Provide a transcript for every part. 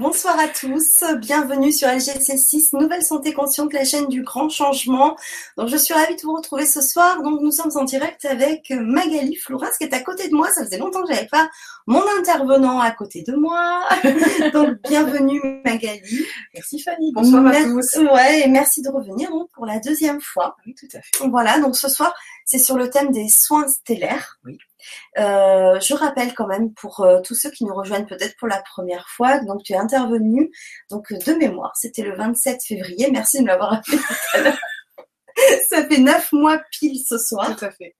Bonsoir à tous, bienvenue sur LGC6, Nouvelle Santé Consciente, la chaîne du grand changement. Donc je suis ravie de vous retrouver ce soir. Donc nous sommes en direct avec Magali Floras qui est à côté de moi. Ça faisait longtemps que j'avais pas mon intervenant à côté de moi. donc bienvenue Magali. Merci Fanny, bonsoir à tous. Ouais, et merci de revenir donc, pour la deuxième fois. Oui, tout à fait. Voilà, donc ce soir c'est sur le thème des soins stellaires. Oui. Euh, je rappelle quand même pour euh, tous ceux qui nous rejoignent peut-être pour la première fois, donc tu es intervenu donc de mémoire, c'était le 27 février. Merci de me l'avoir rappelé tout à l'heure. Ça fait neuf mois pile ce soir. Tout à fait.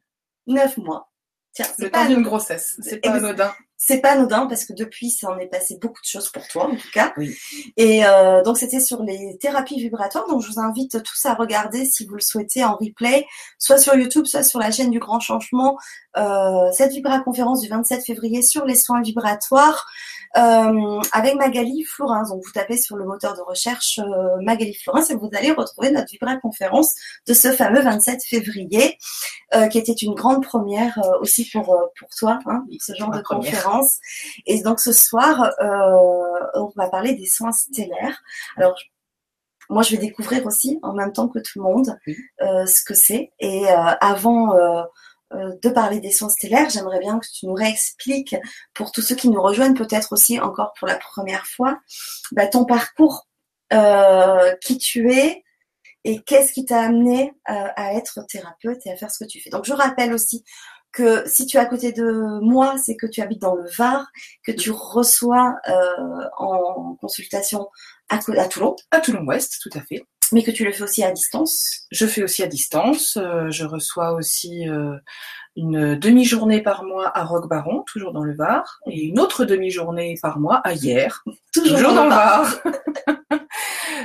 Neuf mois. Tiens, Le c'est pas temps d'une grossesse, c'est pas anodin. C'est pas anodin parce que depuis, ça en est passé beaucoup de choses pour toi en tout cas. Oui. Et euh, donc c'était sur les thérapies vibratoires. Donc je vous invite tous à regarder si vous le souhaitez en replay, soit sur YouTube, soit sur la chaîne du Grand Changement, euh, cette Vibra conférence du 27 février sur les soins vibratoires euh, avec Magali Florins. Donc vous tapez sur le moteur de recherche euh, Magali Florins et vous allez retrouver notre Vibra conférence de ce fameux 27 février, euh, qui était une grande première euh, aussi pour pour toi, hein, ce genre de première. conférence. Et donc ce soir, euh, on va parler des soins stellaires. Alors moi, je vais découvrir aussi en même temps que tout le monde euh, ce que c'est. Et euh, avant de parler des soins stellaires, j'aimerais bien que tu nous réexpliques, pour tous ceux qui nous rejoignent peut-être aussi encore pour la première fois, bah, ton parcours, euh, qui tu es et qu'est-ce qui t'a amené à être thérapeute et à faire ce que tu fais. Donc je rappelle aussi que si tu es à côté de moi, c'est que tu habites dans le Var, que tu reçois euh, en consultation à, Toulon, À Toulon-Ouest, tout à fait. mais que tu le fais aussi à distance. Je fais aussi à distance. euh, je reçois aussi euh, une demi-journée par mois à Roquebaron, toujours dans le Var, et une autre demi-journée par mois à Hier, toujours dans le Var.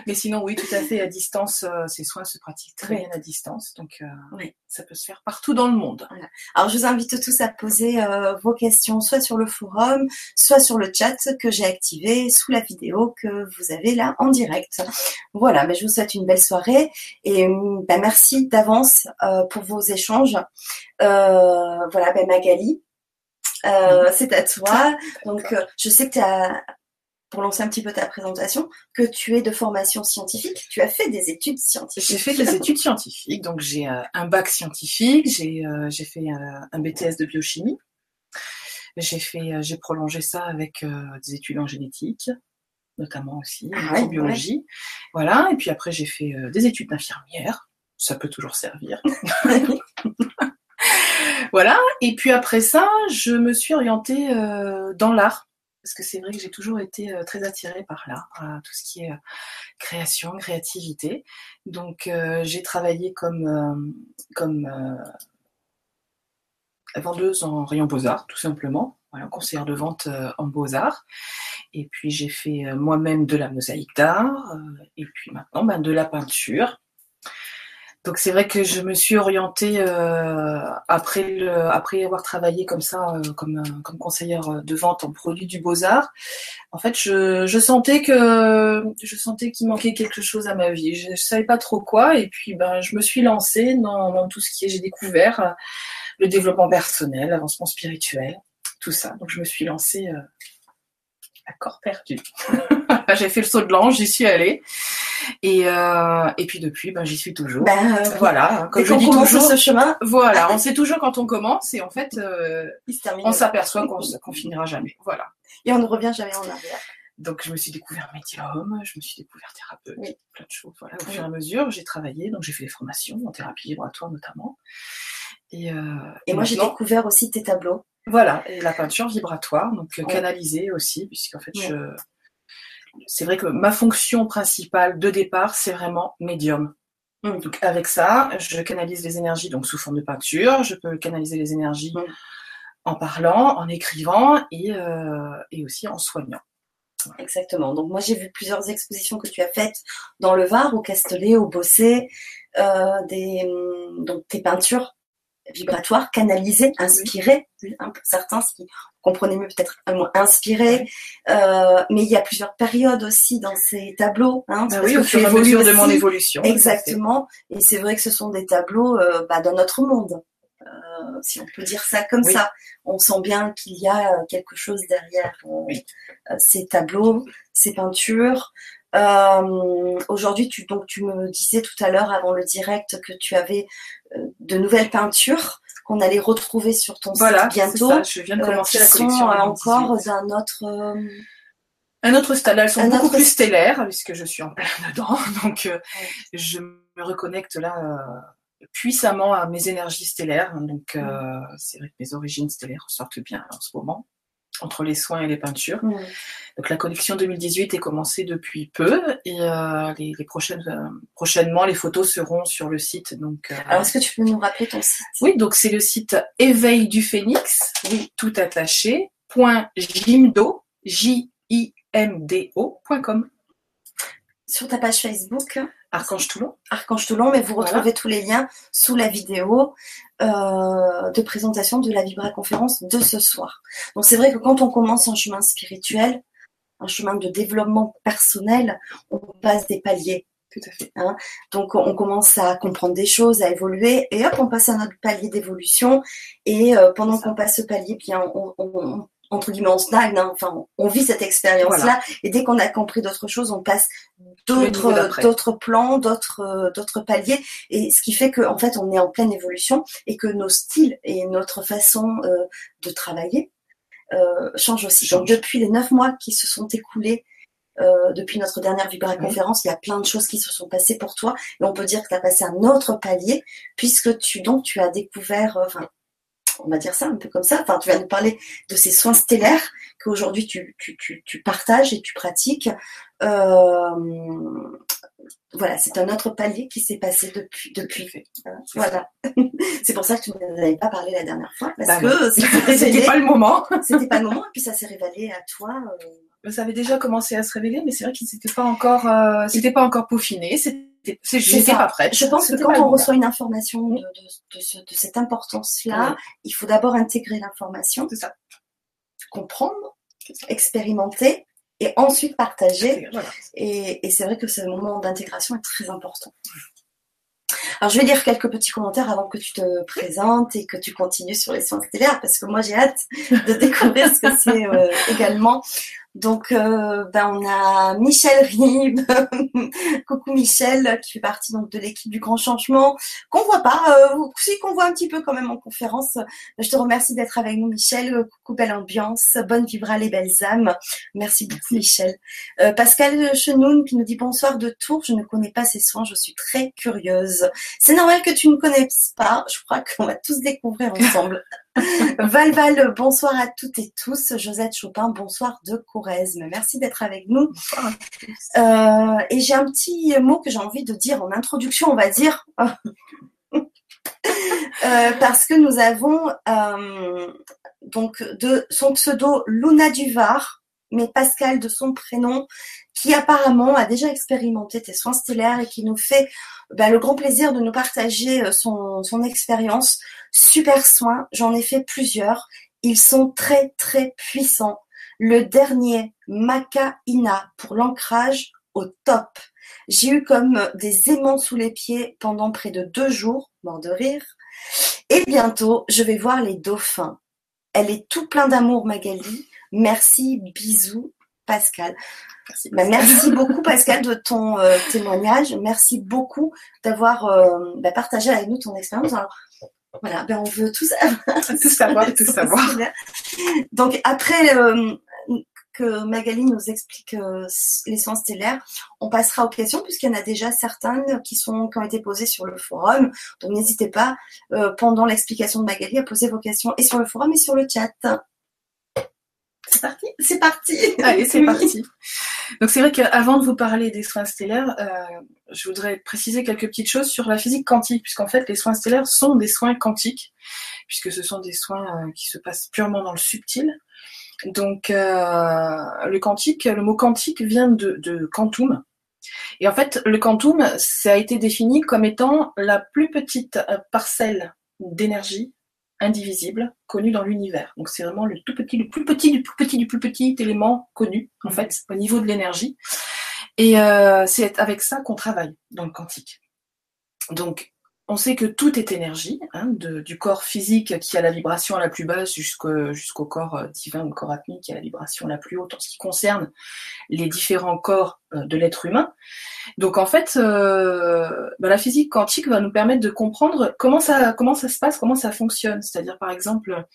Mais sinon, oui, tout à fait, à distance, euh, ces soins se pratiquent très Oui. bien à distance, donc euh, Oui. ça peut se faire partout dans le monde. Alors je vous invite tous à poser euh, vos questions soit sur le forum, soit sur le chat que j'ai activé sous la vidéo que vous avez là en direct. Voilà, mais je vous souhaite une belle soirée et bah, merci d'avance pour vos échanges. Voilà, ben Magali, euh, c'est à toi. Donc euh, je sais que tu as pour lancer un petit peu ta présentation, que tu es de formation scientifique, tu as fait des études scientifiques. J'ai fait des études scientifiques, donc j'ai euh, un bac scientifique, j'ai euh, fait euh, un BTS de biochimie, j'ai fait j'ai prolongé ça avec des études en génétique, notamment aussi en Ah ouais, microbiologie, voilà. Et puis après j'ai fait des études d'infirmière, ça peut toujours servir, voilà. Et puis après ça, je me suis orientée euh, dans l'art. Parce que c'est vrai que j'ai toujours été euh, très attirée par l'art, par tout ce qui est euh, création, créativité. Donc euh, j'ai travaillé comme euh, comme euh, vendeuse en rayon beaux-arts, tout simplement, voilà, conseillère de vente euh, en beaux-arts. Et puis j'ai fait euh, moi-même de la mosaïque d'art, euh, et puis maintenant ben, de la peinture. Donc c'est vrai que je me suis orientée euh, après le, après avoir travaillé comme ça, euh, comme euh, comme conseillère de vente en produits du beaux-arts. En fait, je, je sentais que je sentais qu'il manquait quelque chose à ma vie. Je, je savais pas trop quoi, et puis ben je me suis lancée dans, dans tout ce qui est. J'ai découvert euh, le développement personnel, l'avancement spirituel, tout ça. Donc je me suis lancée euh, à corps perdu. J'ai fait le saut de l'ange, j'y suis allée, et euh, et puis depuis, ben j'y suis toujours. Ben, euh, Voilà, qu'on dis commence toujours. ce chemin, Voilà, on sait toujours quand on commence, et en fait, euh, on s'aperçoit qu'on finira jamais. Voilà. Et on ne revient jamais en arrière. Donc je me suis découvert médium, je me suis découvert thérapeute, Oui. plein de choses. Voilà, au fur et à mesure, j'ai travaillé, donc j'ai fait des formations en thérapie vibratoire notamment. Et, euh, Et moi, j'ai découvert aussi tes tableaux. voilà, et la peinture vibratoire, donc Ouais. canalisée aussi, puisqu'en fait, Ouais. je... c'est vrai que ma fonction principale de départ, c'est vraiment médium. Mm. Donc avec ça, je canalise les énergies donc sous forme de peinture, je peux canaliser les énergies Mm. en parlant, en écrivant et, euh, et aussi en soignant. Exactement. Donc moi, j'ai vu plusieurs expositions que tu as faites dans le Var, au Castellet, au Bossé, euh, des, hum, donc tes peintures vibratoires, canalisées, inspirées, hein, pour certains, ce qui comprenez mieux peut-être un mot inspiré. Euh, mais il y a plusieurs périodes aussi dans ces tableaux. Hein, parce oui, au fur et à mesure de mon évolution. Exactement. Et c'est vrai que ce sont des tableaux euh, bah, dans notre monde. si on peut dire ça comme ça. On sent bien qu'il y a quelque chose derrière ces tableaux, ces peintures. Aujourd'hui, tu, donc, tu me disais tout à l'heure avant le direct que tu avais de nouvelles peintures qu'on allait retrouver sur ton voilà, site bientôt. Ça. Je viens de commencer la collection. Sont, encore d'un autre un autre stade. Elles sont beaucoup plus stellaires puisque je suis en plein dedans. Donc, euh, je me reconnecte là euh, puissamment à mes énergies stellaires. Donc, euh, c'est vrai que mes origines stellaires sortent bien en ce moment entre les soins et les peintures. Donc la collection 2018 est commencée depuis peu et les, les, prochaines prochainement les photos seront sur le site. Donc alors est-ce que tu peux nous rappeler ton site? Oui, donc c'est le site éveil du phénix, oui tout attaché. Point Jimdo J I mdo.com. Sur ta page Facebook? Archange Toulon. Archange Toulon, mais vous retrouvez tous les liens sous la vidéo euh, de présentation de la Vibra conférence de ce soir. Donc c'est vrai que quand on commence un chemin spirituel, un chemin de développement personnel, on passe des paliers. Tout à fait. Hein. Donc on commence à comprendre des choses, à évoluer, et hop, on passe à notre palier d'évolution. Et euh, pendant qu'on passe ce palier, bien on, on, entre guillemets, on stagne, hein. enfin, on vit cette expérience-là, et dès qu'on a compris d'autres choses, on passe d'autres, d'autres plans, d'autres, euh, d'autres paliers, et ce qui fait qu'en en fait, on est en pleine évolution et que nos styles et notre façon euh, de travailler euh, changent aussi. Donc, depuis les neuf mois qui se sont écoulés euh, depuis notre dernière Vibra conférence, il y a plein de choses qui se sont passées pour toi. Et on peut dire que tu as passé un autre palier puisque tu donc tu as découvert, enfin on va dire ça un peu comme ça. Enfin, tu vas nous parler de ces soins stellaires qu'aujourd'hui tu, tu, tu, tu, partages et tu pratiques. Euh, voilà, c'est un autre palier qui s'est passé depuis. depuis. Voilà. c'est pour ça que tu ne avais pas parlé la dernière fois parce bah que c'était pas le moment. c'était pas le moment et puis ça s'est révélé à toi. Euh... Ça avait déjà commencé à se révéler, mais c'est vrai qu'il n'était pas encore, euh, c'était pas encore peaufiné. J'étais pas prête. Je pense que quand on reçoit une information de, de, de, de cette importance-là, il faut d'abord intégrer l'information, comprendre, expérimenter et ensuite partager. Et, et c'est vrai que ce moment d'intégration est très important. Alors je vais lire quelques petits commentaires avant que tu te présentes et que tu continues sur les soins stellaires parce que moi j'ai hâte de découvrir ce que c'est euh, également. Donc, euh, ben, on a Michel Rib, coucou Michel, qui fait partie donc de l'équipe du Grand Changement, qu'on voit pas, euh, si qu'on voit un petit peu quand même en conférence. Je te remercie d'être avec nous, Michel. Coucou, belle ambiance, bonne vibra les belles âmes. Merci beaucoup, Michel. Euh, Pascal Chenoun qui nous dit bonsoir de Tours. Je ne connais pas ces soins, je suis très curieuse. C'est normal que tu ne connaisses pas. Je crois qu'on va tous découvrir ensemble. Val bonsoir à toutes et tous. Josette Chopin, bonsoir de Corrèze. Merci d'être avec nous. Euh, et j'ai un petit mot que j'ai envie de dire en introduction, on va dire. Euh, parce que nous avons euh, donc de son pseudo Luna Duvar, mais Pascal de son prénom, qui apparemment a déjà expérimenté tes soins stellaires et qui nous fait bah, le grand plaisir de nous partager euh, son, expérience. Super soins, j'en ai fait plusieurs. Ils sont très très puissants. Le dernier, Maca Ina, pour l'ancrage au top. J'ai eu comme des aimants sous les pieds pendant près de deux jours, mort de rire. Et bientôt, je vais voir les dauphins. Elle est tout plein d'amour, Magali. Merci, bisous, Pascal. Merci, bah, merci beaucoup Pascal de ton euh, témoignage. Merci beaucoup d'avoir euh, bah, partagé avec nous ton expérience. voilà, ben, on veut tout savoir. tout savoir, tout savoir. Donc après euh, que Magali nous explique les soins stellaires, on passera aux questions puisqu'il y en a déjà certaines qui sont qui ont été posées sur le forum. Donc n'hésitez pas pendant l'explication de Magali à poser vos questions et sur le forum et sur le chat. C'est parti C'est parti Allez, c'est parti. Donc c'est vrai qu'avant de vous parler des soins stellaires, euh, je voudrais préciser quelques petites choses sur la physique quantique, puisqu'en fait les soins stellaires sont des soins quantiques, puisque ce sont des soins euh, qui se passent purement dans le subtil. Donc euh, le quantique, le mot quantique vient de, de quantum. Et en fait, le quantum, ça a été défini comme étant la plus petite parcelle d'énergie indivisible connu dans l'univers. Donc c'est vraiment le tout petit, le plus petit, du plus petit, du plus petit élément connu en mhm. fait au niveau de l'énergie. Et euh, c'est avec ça qu'on travaille dans le quantique. Donc on sait que tout est énergie, hein, du corps physique qui a la vibration la plus basse jusqu'au corps euh, divin ou corps atmique qui a la vibration la plus haute en ce qui concerne les différents corps euh, de l'être humain. Donc en fait, euh, bah, la physique quantique va nous permettre de comprendre comment ça, comment ça se passe, comment ça fonctionne. C'est-à-dire par exemple,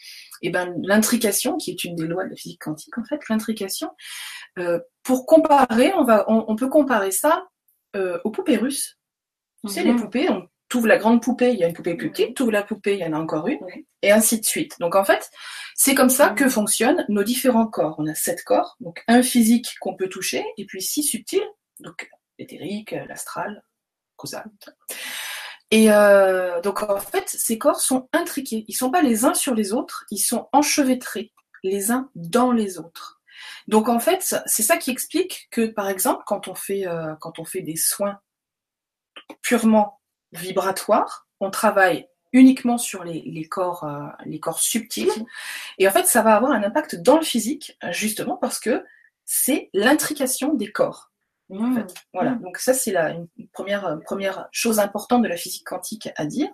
eh ben, l'intrication, qui est une des lois de la physique quantique en fait, l'intrication. pour comparer, on, va, on, peut comparer ça aux poupées russes. Tu sais, les mhm. poupées, on ouvres la grande poupée, il y a une poupée plus petite, ouvres la poupée, il y en a encore une, et ainsi de suite. Donc en fait, c'est comme ça que fonctionnent nos différents corps. On a sept corps, donc un physique qu'on peut toucher, et puis six subtils, donc l'éthérique, l'astral, causal. Et euh, donc en fait, ces corps sont intriqués. Ils sont pas les uns sur les autres, ils sont enchevêtrés les uns dans les autres. Donc en fait, c'est ça qui explique que par exemple, quand on fait euh, quand on fait des soins purement vibratoire. On travaille uniquement sur les, corps, euh, les corps subtils. Et en fait, ça va avoir un impact dans le physique, justement parce que c'est l'intrication des corps. Mmh. Voilà. Mmh. Donc ça, c'est la une première, première chose importante de la physique quantique à dire.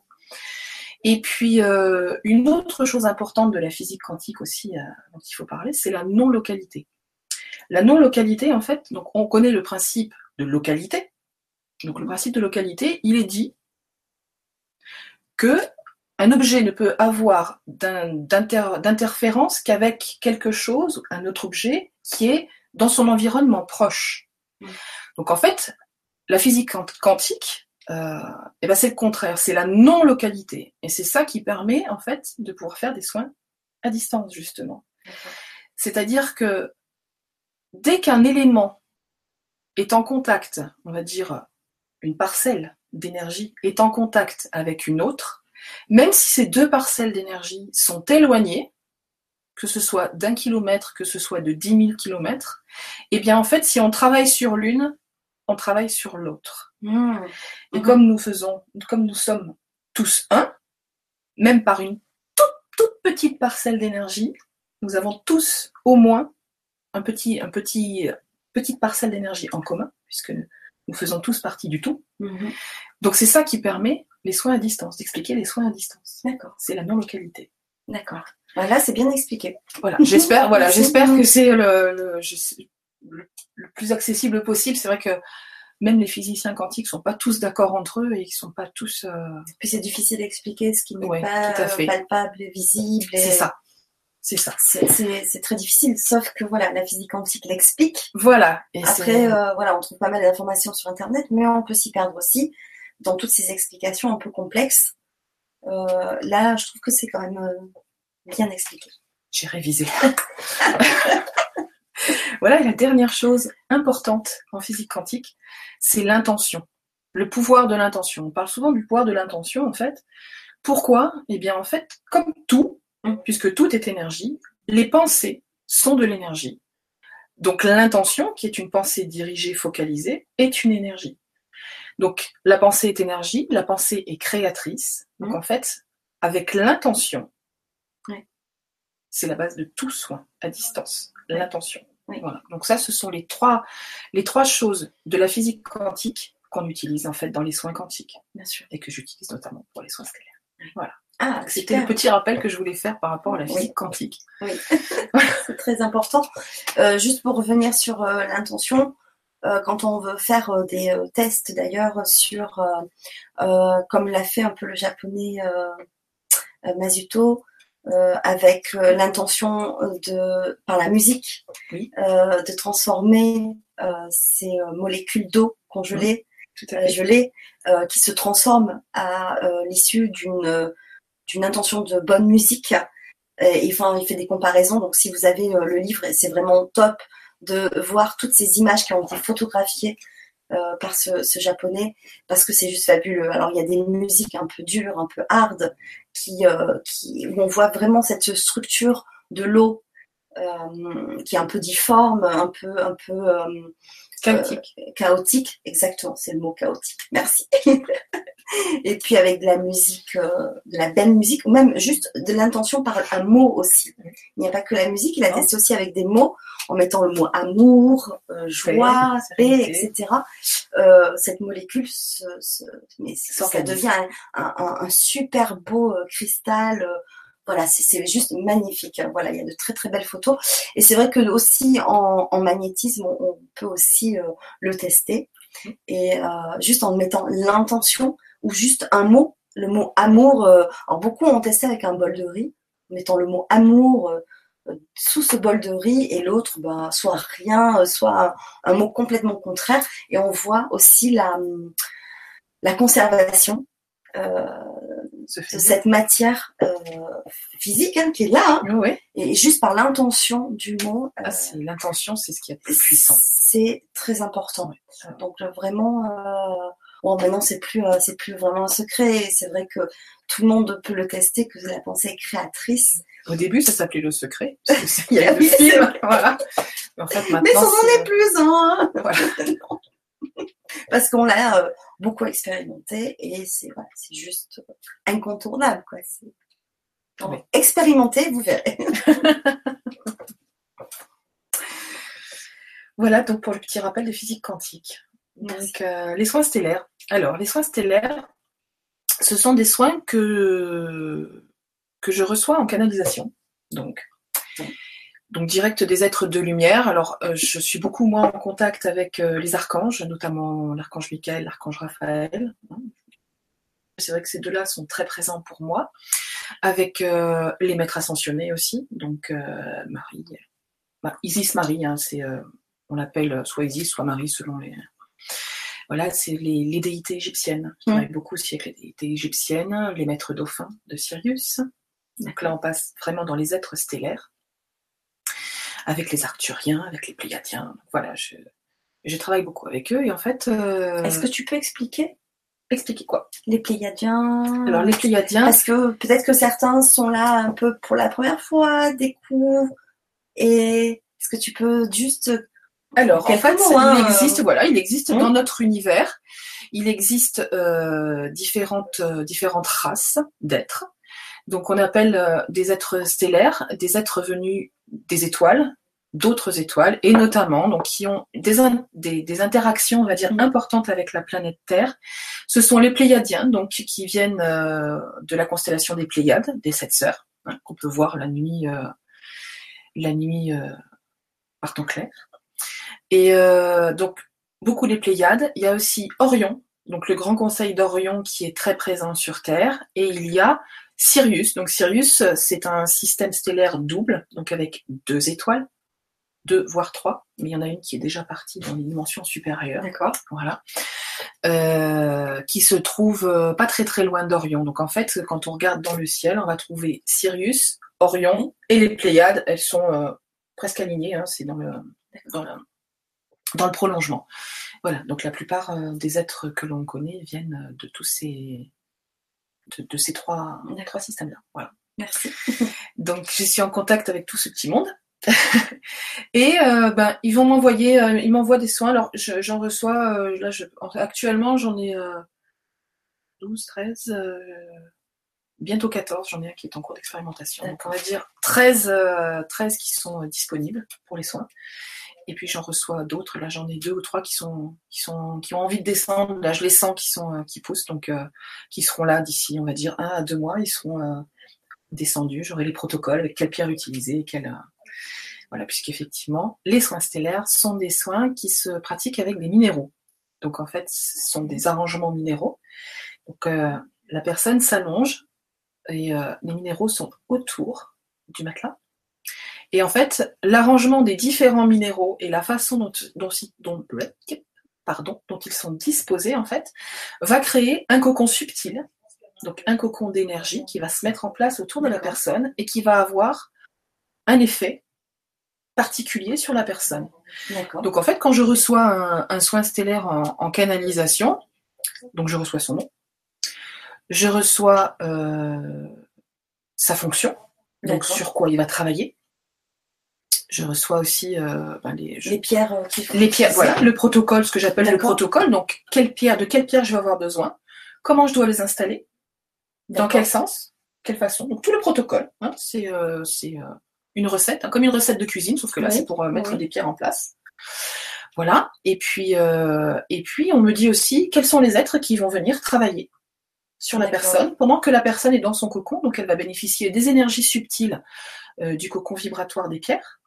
Et puis euh, une autre chose importante de la physique quantique aussi euh, dont il faut parler, c'est la non-localité. La non-localité, en fait, donc on connaît le principe de localité. Donc le principe de localité, il est dit que un objet ne peut avoir d'interférence qu'avec quelque chose, un autre objet, qui est dans son environnement proche. Mm. Donc en fait, la physique quantique, euh, eh ben c'est le contraire, c'est la non-localité. Et c'est ça qui permet en fait de pouvoir faire des soins à distance, justement. C'est-à-dire que dès qu'un élément est en contact, on va dire une parcelle d'énergie est en contact avec une autre, même si ces deux parcelles d'énergie sont éloignées, que ce soit d'un kilomètre, que ce soit de dix mille kilomètres, eh bien en fait, si on travaille sur l'une, on travaille sur l'autre. Mmh. Et comme nous faisons, comme nous sommes tous un, même par une toute, toute petite parcelle d'énergie, nous avons tous au moins un petit, un petit, petite parcelle d'énergie en commun, puisque nous faisons tous partie du tout. Mhm. Donc c'est ça qui permet les soins à distance, d'expliquer les soins à distance. D'accord. C'est la non-localité. D'accord. Là, c'est bien expliqué. Voilà. J'espère, voilà, j'espère que c'est le, le, plus accessible possible. C'est vrai que même les physiciens quantiques sont pas tous d'accord entre eux et ils sont pas tous. Euh, Puis c'est difficile d'expliquer ce qui n'est pas palpable, visible. C'est ça. C'est ça. C'est très difficile, sauf que voilà, la physique quantique l'explique. Voilà. Et Après, euh, voilà, on trouve pas mal d'informations sur Internet, mais on peut s'y perdre aussi dans toutes ces explications un peu complexes. Euh, là, je trouve que c'est quand même euh, bien expliqué. J'ai révisé. voilà, la dernière chose importante en physique quantique, c'est l'intention. Le pouvoir de l'intention. On parle souvent du pouvoir de l'intention, en fait. Pourquoi? Eh bien, en fait, comme tout, puisque tout est énergie, les pensées sont de l'énergie. Donc l'intention, qui est une pensée dirigée, focalisée, est une énergie. Donc la pensée est énergie, la pensée est créatrice. Donc mmh. en fait, avec l'intention, c'est la base de tout soin à distance, l'intention. Donc ça, ce sont les trois, les trois choses de la physique quantique qu'on utilise en fait dans les soins quantiques, bien sûr, et que j'utilise notamment pour les soins stellaires. Voilà. Ah, C'était le petit rappel que je voulais faire par rapport à la physique quantique. Oui, c'est très important. Euh, juste pour revenir sur euh, l'intention, quand on veut faire des tests d'ailleurs sur, comme l'a fait un peu le japonais Masuto, avec l'intention de, par la musique, de transformer ces molécules d'eau congelées, gelées, qui se transforment à l'issue d'une d'une intention de bonne musique. Et, enfin, il fait des comparaisons. Donc, si vous avez euh, le livre, c'est vraiment top de voir toutes ces images qui ont été photographiées euh, par ce, japonais parce que c'est juste fabuleux. Alors il y a des musiques un peu dures, un peu hard, qui, euh, qui où on voit vraiment cette structure de l'eau qui est un peu difforme, un peu un peu chaotique. chaotique, exactement, c'est le mot chaotique. Merci. Et puis avec de la musique, euh, de la belle musique, ou même juste de l'intention par un mot aussi. Il n'y a pas que la musique, il a testé aussi avec des mots, en mettant le mot amour, euh, joie, paix, etc. Euh, cette molécule, se, se, mais ça devient un, un, un, super beau euh, cristal. Euh, voilà, c'est juste magnifique. Voilà, il y a de très très belles photos. Et c'est vrai que aussi en, en magnétisme, on, on, peut aussi le tester. Et juste en mettant l'intention ou juste un mot, le mot amour. Euh, alors beaucoup ont testé avec un bol de riz, mettant le mot amour euh, sous ce bol de riz et l'autre, ben, soit rien, soit un, mot complètement contraire. Et on voit aussi la, la conservation euh, de cette matière euh, physique hein, qui est là. Hein. Et juste par l'intention du mot. Ah, l'intention, c'est ce qui est plus puissant. C'est très important. Donc vraiment, Bon, maintenant c'est plus euh, c'est plus vraiment un secret. C'est vrai que tout le monde peut le tester, que la pensée est créatrice. Au début, ça s'appelait le secret. Il y a le film, voilà. Mais, en fait, Mais ça n'en est plus, hein. Voilà. Parce qu'on l'a euh, beaucoup expérimenté et c'est juste incontournable, quoi. Donc, expérimentez, vous verrez. voilà donc pour le petit rappel de physique quantique. Donc, euh, les soins stellaires. Alors, les soins stellaires, ce sont des soins que, que je reçois en canalisation. Donc, donc direct des êtres de lumière. Alors, euh, je suis beaucoup moins en contact avec euh, les archanges, notamment l'archange Michael, l'archange Raphaël. C'est vrai que ces deux-là sont très présents pour moi, avec les maîtres ascensionnés aussi. Donc, Marie, bah, Isis Marie, hein, c'est, on l'appelle soit Isis, soit Marie selon les, voilà, c'est les, déités égyptiennes. Je travaille beaucoup aussi avec les déités égyptiennes, les maîtres dauphins de Sirius. Donc là, on passe vraiment dans les êtres stellaires, avec les Arthuriens, avec les Pléiadiens. Voilà, je, je travaille beaucoup avec eux et en fait. Euh, Est-ce que tu peux expliquer? Expliquer quoi? Les Pléiadiens. Alors les Pléiadiens. Parce que peut-être que certains sont là un peu pour la première fois, découvrent. Et est-ce que tu peux juste alors, en fait, il hein, existe, voilà, il existe dans notre univers, il existe euh, différentes, euh, différentes races d'êtres. Donc, on appelle des êtres stellaires, des êtres venus des étoiles, d'autres étoiles, et notamment, donc, qui ont des, des, des, interactions, on va dire, importantes avec la planète Terre. Ce sont les Pléiadiens, donc, qui viennent de la constellation des Pléiades, des sept sœurs, hein, qu'on peut voir la nuit, la nuit par temps clair. Et euh, donc, beaucoup les Pléiades. Il y a aussi Orion, donc le grand conseil d'Orion qui est très présent sur Terre. Et il y a Sirius. Donc Sirius, c'est un système stellaire double, donc avec deux étoiles, deux voire trois, mais il y en a une qui est déjà partie dans les dimensions supérieures. D'accord. Voilà. Euh, qui se trouve euh, pas très très loin d'Orion. Donc en fait, quand on regarde dans le ciel, on va trouver Sirius, Orion et les Pléiades. Elles sont euh, presque alignées. Hein, c'est dans le, dans le dans le prolongement. Voilà, donc la plupart euh, des êtres que l'on connaît viennent de tous ces de, ces trois, trois systèmes-là. Voilà. Merci. Donc je suis en contact avec tout ce petit monde. et euh, ben ils vont m'envoyer, euh, ils m'envoient des soins. Alors j'en reçois là, je, actuellement j'en ai 12, 13, bientôt 14. J'en ai un qui est en cours d'expérimentation. Donc on va dire 13, 13 qui sont disponibles pour les soins. Et puis j'en reçois d'autres. Là, j'en ai deux ou trois qui sont, qui sont, qui ont envie de descendre. Là, je les sens qui sont, euh, qui poussent, donc euh, qui seront là d'ici, on va dire un à deux mois. Ils seront euh, descendus. J'aurai les protocoles avec quelle pierre utiliser, quelle, voilà, puisqu'effectivement, les soins stellaires sont des soins qui se pratiquent avec des minéraux. Donc en fait, ce sont des arrangements minéraux. Donc la personne s'allonge et les minéraux sont autour du matelas. Et en fait, l'arrangement des différents minéraux et la façon dont, dont, pardon, dont ils sont disposés, en fait, va créer un cocon subtil, donc un cocon d'énergie qui va se mettre en place autour de la personne et qui va avoir un effet particulier sur la personne. Donc en fait, quand je reçois un, soin stellaire en, canalisation, donc je reçois son nom, je reçois euh, sa fonction, donc sur quoi il va travailler, je reçois aussi euh, ben les, les, pierres euh, les pierres voilà le protocole ce que j'appelle le protocole. Donc quelle pierre de quelle pierre je vais avoir besoin comment je dois les installer, dans quel sens, quelle façon. Donc tout le protocole, hein, c'est euh, euh, une recette, hein, comme une recette de cuisine, sauf que là Oui, c'est pour euh, mettre oui. des pierres en place. Voilà. Et puis euh, et puis on me dit aussi quels sont les êtres qui vont venir travailler sur la personne pendant que la personne est dans son cocon. Donc elle va bénéficier des énergies subtiles euh, du cocon vibratoire des pierres,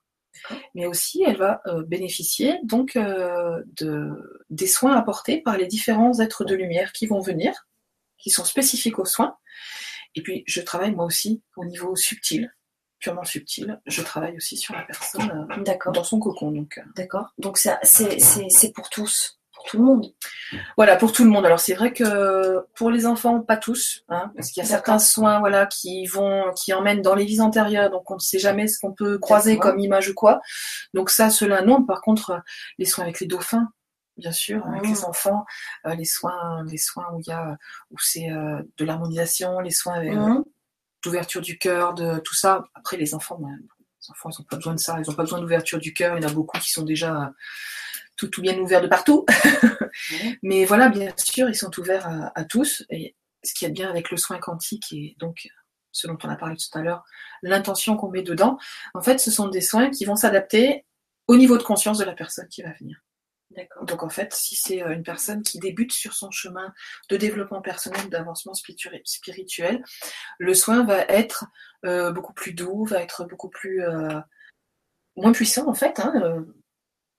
mais aussi elle va euh, bénéficier donc euh, de des soins apportés par les différents êtres de lumière qui vont venir, qui sont spécifiques aux soins. Et puis je travaille moi aussi au niveau subtil, purement subtil. Je travaille aussi sur la personne euh, dans son cocon. Donc euh, D'accord. Donc ça, c'est c'est- c'est pour tous, pour tout le monde. Voilà, pour tout le monde. Alors c'est vrai que pour les enfants, pas tous, hein, parce qu'il y a D'accord. certains soins, voilà, qui vont, qui emmènent dans les vies antérieures, donc on ne sait jamais ce qu'on peut croiser D'accord. comme image ou quoi. Donc ça, cela non. Par contre, les soins avec les dauphins, bien sûr, avec les enfants, euh, les soins, les soins où il y a, où c'est euh, de l'harmonisation, les soins avec, Mhm. D'ouverture du cœur, de tout ça. Après, les enfants, ben, les enfants, ils n'ont pas besoin de ça. Ils n'ont pas besoin d'ouverture du cœur. Il y en a beaucoup qui sont déjà euh, tout, tout bien ouverts de partout. Mais voilà, bien sûr, ils sont ouverts à, à tous. Et ce qui est bien avec le soin quantique et donc ce dont on a parlé tout à l'heure, l'intention qu'on met dedans, en fait, ce sont des soins qui vont s'adapter au niveau de conscience de la personne qui va venir. Donc en fait, si c'est euh, une personne qui débute sur son chemin de développement personnel, d'avancement spiritu- spirituel, le soin va être euh, beaucoup plus doux, va être beaucoup plus euh, moins puissant en fait. hein,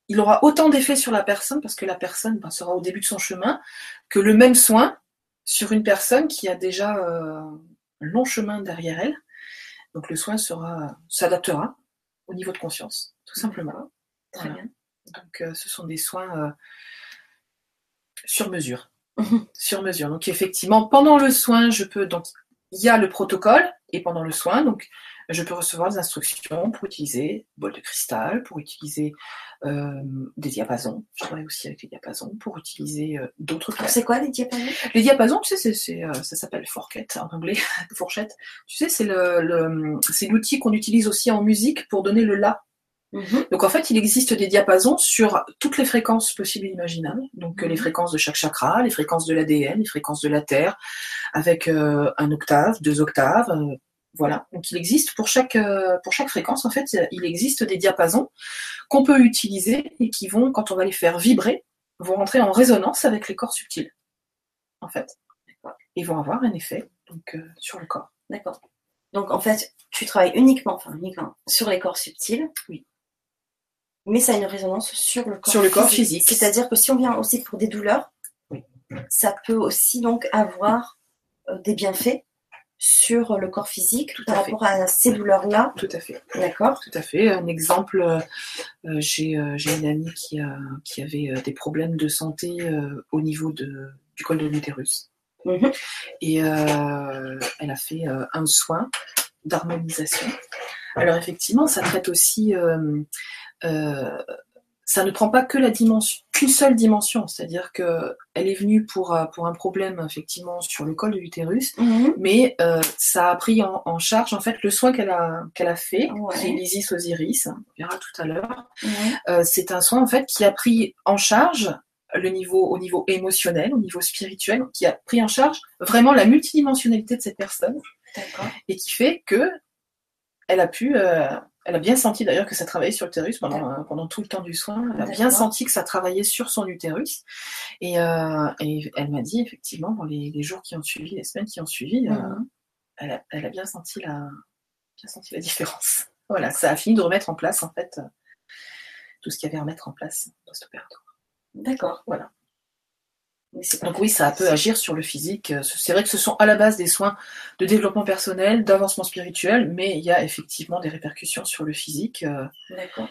il aura autant d'effet sur la personne parce que la personne ben, sera au début de son chemin que le même soin sur une personne qui a déjà euh, un long chemin derrière elle. Donc le soin sera s'adaptera au niveau de conscience, tout simplement. Très Voilà. bien. Donc euh, ce sont des soins euh, sur mesure. Mhm. Sur mesure. Donc effectivement, pendant le soin, je peux donc il y a le protocole et pendant le soin, donc je peux recevoir des instructions pour utiliser bol de cristal, pour utiliser euh, des diapasons. Je travaille aussi avec les diapasons pour utiliser euh, d'autres c'est quoi les diapasons? Les diapasons, tu sais, c'est, c'est, euh, ça s'appelle forquette en anglais, fourchette. Tu sais, c'est le, le- c'est l'outil qu'on utilise aussi en musique pour donner le la. Mhm. Donc en fait, il existe des diapasons sur toutes les fréquences possibles et imaginables. Donc euh, les Mhm. fréquences de chaque chakra, les fréquences de l'ADN, les fréquences de la Terre, avec euh, un octave, deux octaves. euh, voilà. Donc il existe pour chaque euh, pour chaque fréquence, en fait, il existe des diapasons qu'on peut utiliser et qui vont, quand on va les faire vibrer, vont rentrer en résonance avec les corps subtils. En fait, et vont avoir un effet donc euh, sur le corps. D'accord. Donc en fait, tu travailles uniquement, enfin uniquement sur les corps subtils. Oui. Mais ça a une résonance sur le corps Sur le corps physique. C'est-à-dire que si on vient aussi pour des douleurs, Oui. ça peut aussi donc avoir euh, des bienfaits sur le corps physique Tout par à fait. rapport à ces douleurs-là. Tout à fait. D'accord. Tout à fait. Un exemple, euh, euh, j'ai euh, une amie qui, a, qui avait euh, des problèmes de santé au niveau de, du col de l'utérus. Mhm. Et elle a fait un soin d'harmonisation. Alors effectivement, ça traite aussi... euh, ça ne prend pas que la dimension, qu'une seule dimension, c'est-à-dire que elle est venue pour, euh, pour un problème effectivement sur le col de l'utérus, Mhm. mais euh, ça a pris en, en charge en fait le soin qu'elle a, qu'elle a fait, Ouais. qui est l'Isis Osiris, on verra tout à l'heure. Euh, c'est un soin en fait qui a pris en charge le niveau au niveau émotionnel, au niveau spirituel, qui a pris en charge vraiment la multidimensionnalité de cette personne et qui fait que elle a pu, euh, elle a bien senti d'ailleurs que ça travaillait sur l'utérus pendant, euh, pendant tout le temps du soin. Elle a bien senti que ça travaillait sur son utérus et, euh, et elle m'a dit effectivement dans les, les jours qui ont suivi, les semaines qui ont suivi, euh, Mhm. elle, a, elle a bien senti la, bien senti la différence. Voilà, ça a fini de remettre en place en fait tout ce qu'il y avait à remettre en place post-opératoire. D'accord. Voilà. Donc oui, ça peut agir sur le physique. C'est vrai que ce sont à la base des soins de développement personnel, d'avancement spirituel, mais il y a effectivement des répercussions sur le physique. Euh, D'accord.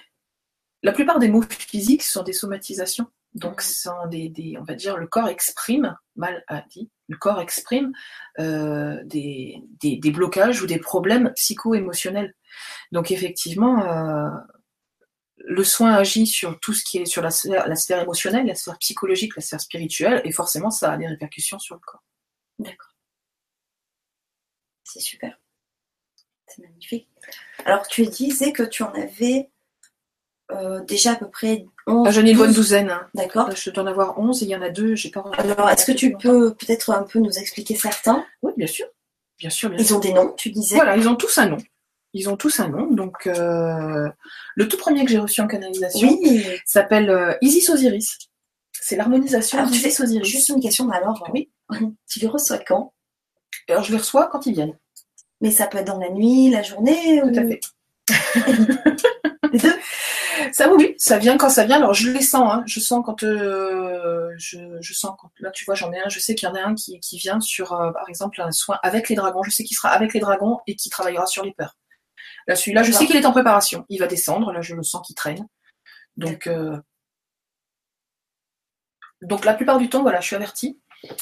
La plupart des mots physiques sont des somatisations. Donc, Mhm. sont des, des- on va dire, le corps exprime, mal à dit, le corps exprime euh, des, des, des blocages ou des problèmes psycho-émotionnels. Donc, effectivement, euh, le soin agit sur tout ce qui est sur la sphère, la sphère émotionnelle, la sphère psychologique, la sphère spirituelle, et forcément, ça a des répercussions sur le corps. D'accord. C'est super. C'est magnifique. Alors, tu disais que tu en avais euh, déjà à peu près 11. Ah, J'en ai une bonne douzaine. hein. D'accord. Là, je dois en avoir 11 et il y en a deux, j'ai pas Alors, est-ce que tu peux peut-être un peu nous expliquer certains? Oui, bien sûr. Bien sûr, bien Ils sûr. ont des noms, tu disais? Voilà, ils ont tous un nom. Ils ont tous un nom. Donc, euh, le tout premier que j'ai reçu en canalisation Oui. s'appelle euh, Isis Osiris. C'est l'harmonisation Alors, tu d'Isis Osiris. juste une question, mais alors, Oui. tu les reçois quand? Alors, je les reçois quand ils viennent. Mais ça peut être dans la nuit, la journée Tout ou... à fait. Les deux Ça, oui, oui, ça vient quand ça vient. Alors, je les sens, hein. Je sens quand, euh, je, je sens quand, là, tu vois, j'en ai un, je sais qu'il y en a un qui, qui vient sur, euh, par exemple, un soin avec les dragons. Je sais qu'il sera avec les dragons et qui travaillera sur les peurs. Là, je sais qu'il est en préparation. Il va descendre. Là, je le sens qu'il traîne. Donc, euh, donc, la plupart du temps, voilà, je suis avertie.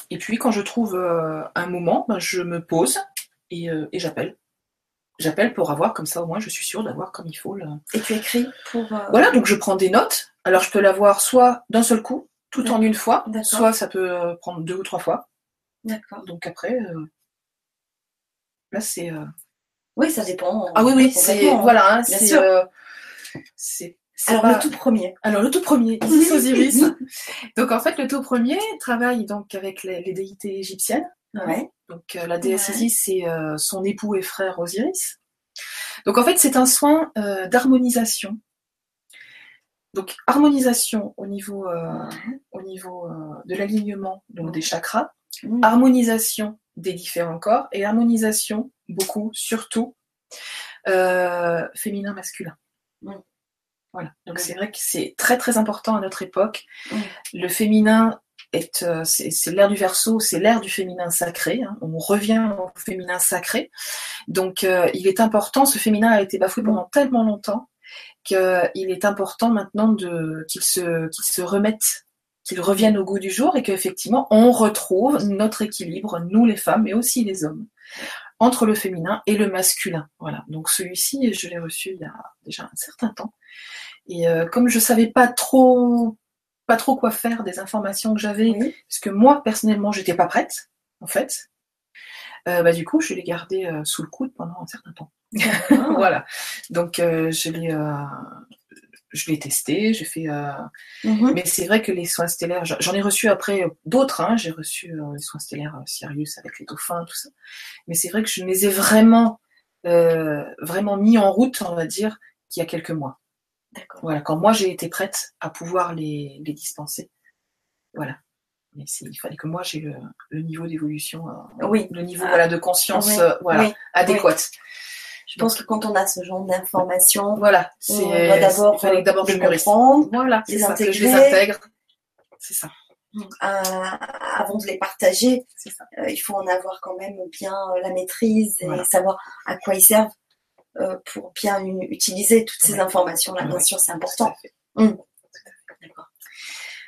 Et puis, quand je trouve euh, un moment, ben, je me pose et, euh, et j'appelle. J'appelle pour avoir, comme ça, au moins, je suis sûre d'avoir comme il faut Et tu écris pour... voilà, donc je prends des notes. Alors je peux l'avoir soit d'un seul coup, tout en une fois, soit ça peut prendre deux ou trois fois. D'accord. Donc après, là c'est. Oui, ça dépend. Ah oui, oui, c'est. complètement. Voilà, hein, Bien sûr. euh, Alors, pas- le tout premier. Alors le tout premier, Isis Osiris. Donc en fait, le tout premier travaille donc avec les, les déités égyptiennes. Ouais. Donc euh, la déesse Ouais. Isis, c'est euh, son époux et frère Osiris. Donc en fait, c'est un soin d'harmonisation. Donc harmonisation au niveau, au niveau de l'alignement donc des chakras, Mmh. harmonisation des différents corps et harmonisation beaucoup, surtout euh, féminin-masculin. Voilà. Donc c'est vrai que c'est très très important à notre époque. Le féminin est, euh, c'est c'est l'ère du verso, c'est l'ère du féminin sacré. hein. On revient au féminin sacré. Donc euh, il est important. Ce féminin a été bafoué pendant tellement longtemps qu'il est important maintenant de qu'il se qu'il se remette qu'il revienne au goût du jour et qu'effectivement on retrouve notre équilibre, nous les femmes, mais aussi les hommes, entre le féminin et le masculin. Voilà. Donc celui-ci, je l'ai reçu il y a déjà un certain temps. Et euh, comme je savais pas trop, pas trop quoi faire des informations que j'avais, Oui. parce que moi personnellement j'étais pas prête, en fait. euh, bah, du coup, je l'ai gardé euh, sous le coude pendant un certain temps. Voilà. Donc, euh, je l'ai, euh, je l'ai testé, j'ai fait. euh, Mhm. mais c'est vrai que les soins stellaires, j'en ai reçu après d'autres. hein. J'ai reçu euh, les soins stellaires euh, Sirius avec les dauphins, tout ça. Mais c'est vrai que je les ai vraiment, vraiment mis en route, on va dire, qu'il y a quelques mois. D'accord. Voilà, quand moi j'ai été prête à pouvoir les, les dispenser. Voilà. Mais il fallait que moi j'ai le, le niveau d'évolution, Oui. le niveau Ah. voilà, de conscience Oui. voilà, Oui. adéquat. Je pense que quand on a ce genre d'informations, Voilà, on doit d'abord les mûrisse. comprendre Voilà, les que je les intégrer. intègre. C'est ça, euh, avant de les partager. ça. Euh, il faut en avoir quand même bien euh, la maîtrise et Voilà. savoir à quoi ils servent euh, pour bien utiliser toutes ces Ouais. informations-là. Bien Ouais. sûr, c'est important. D'accord.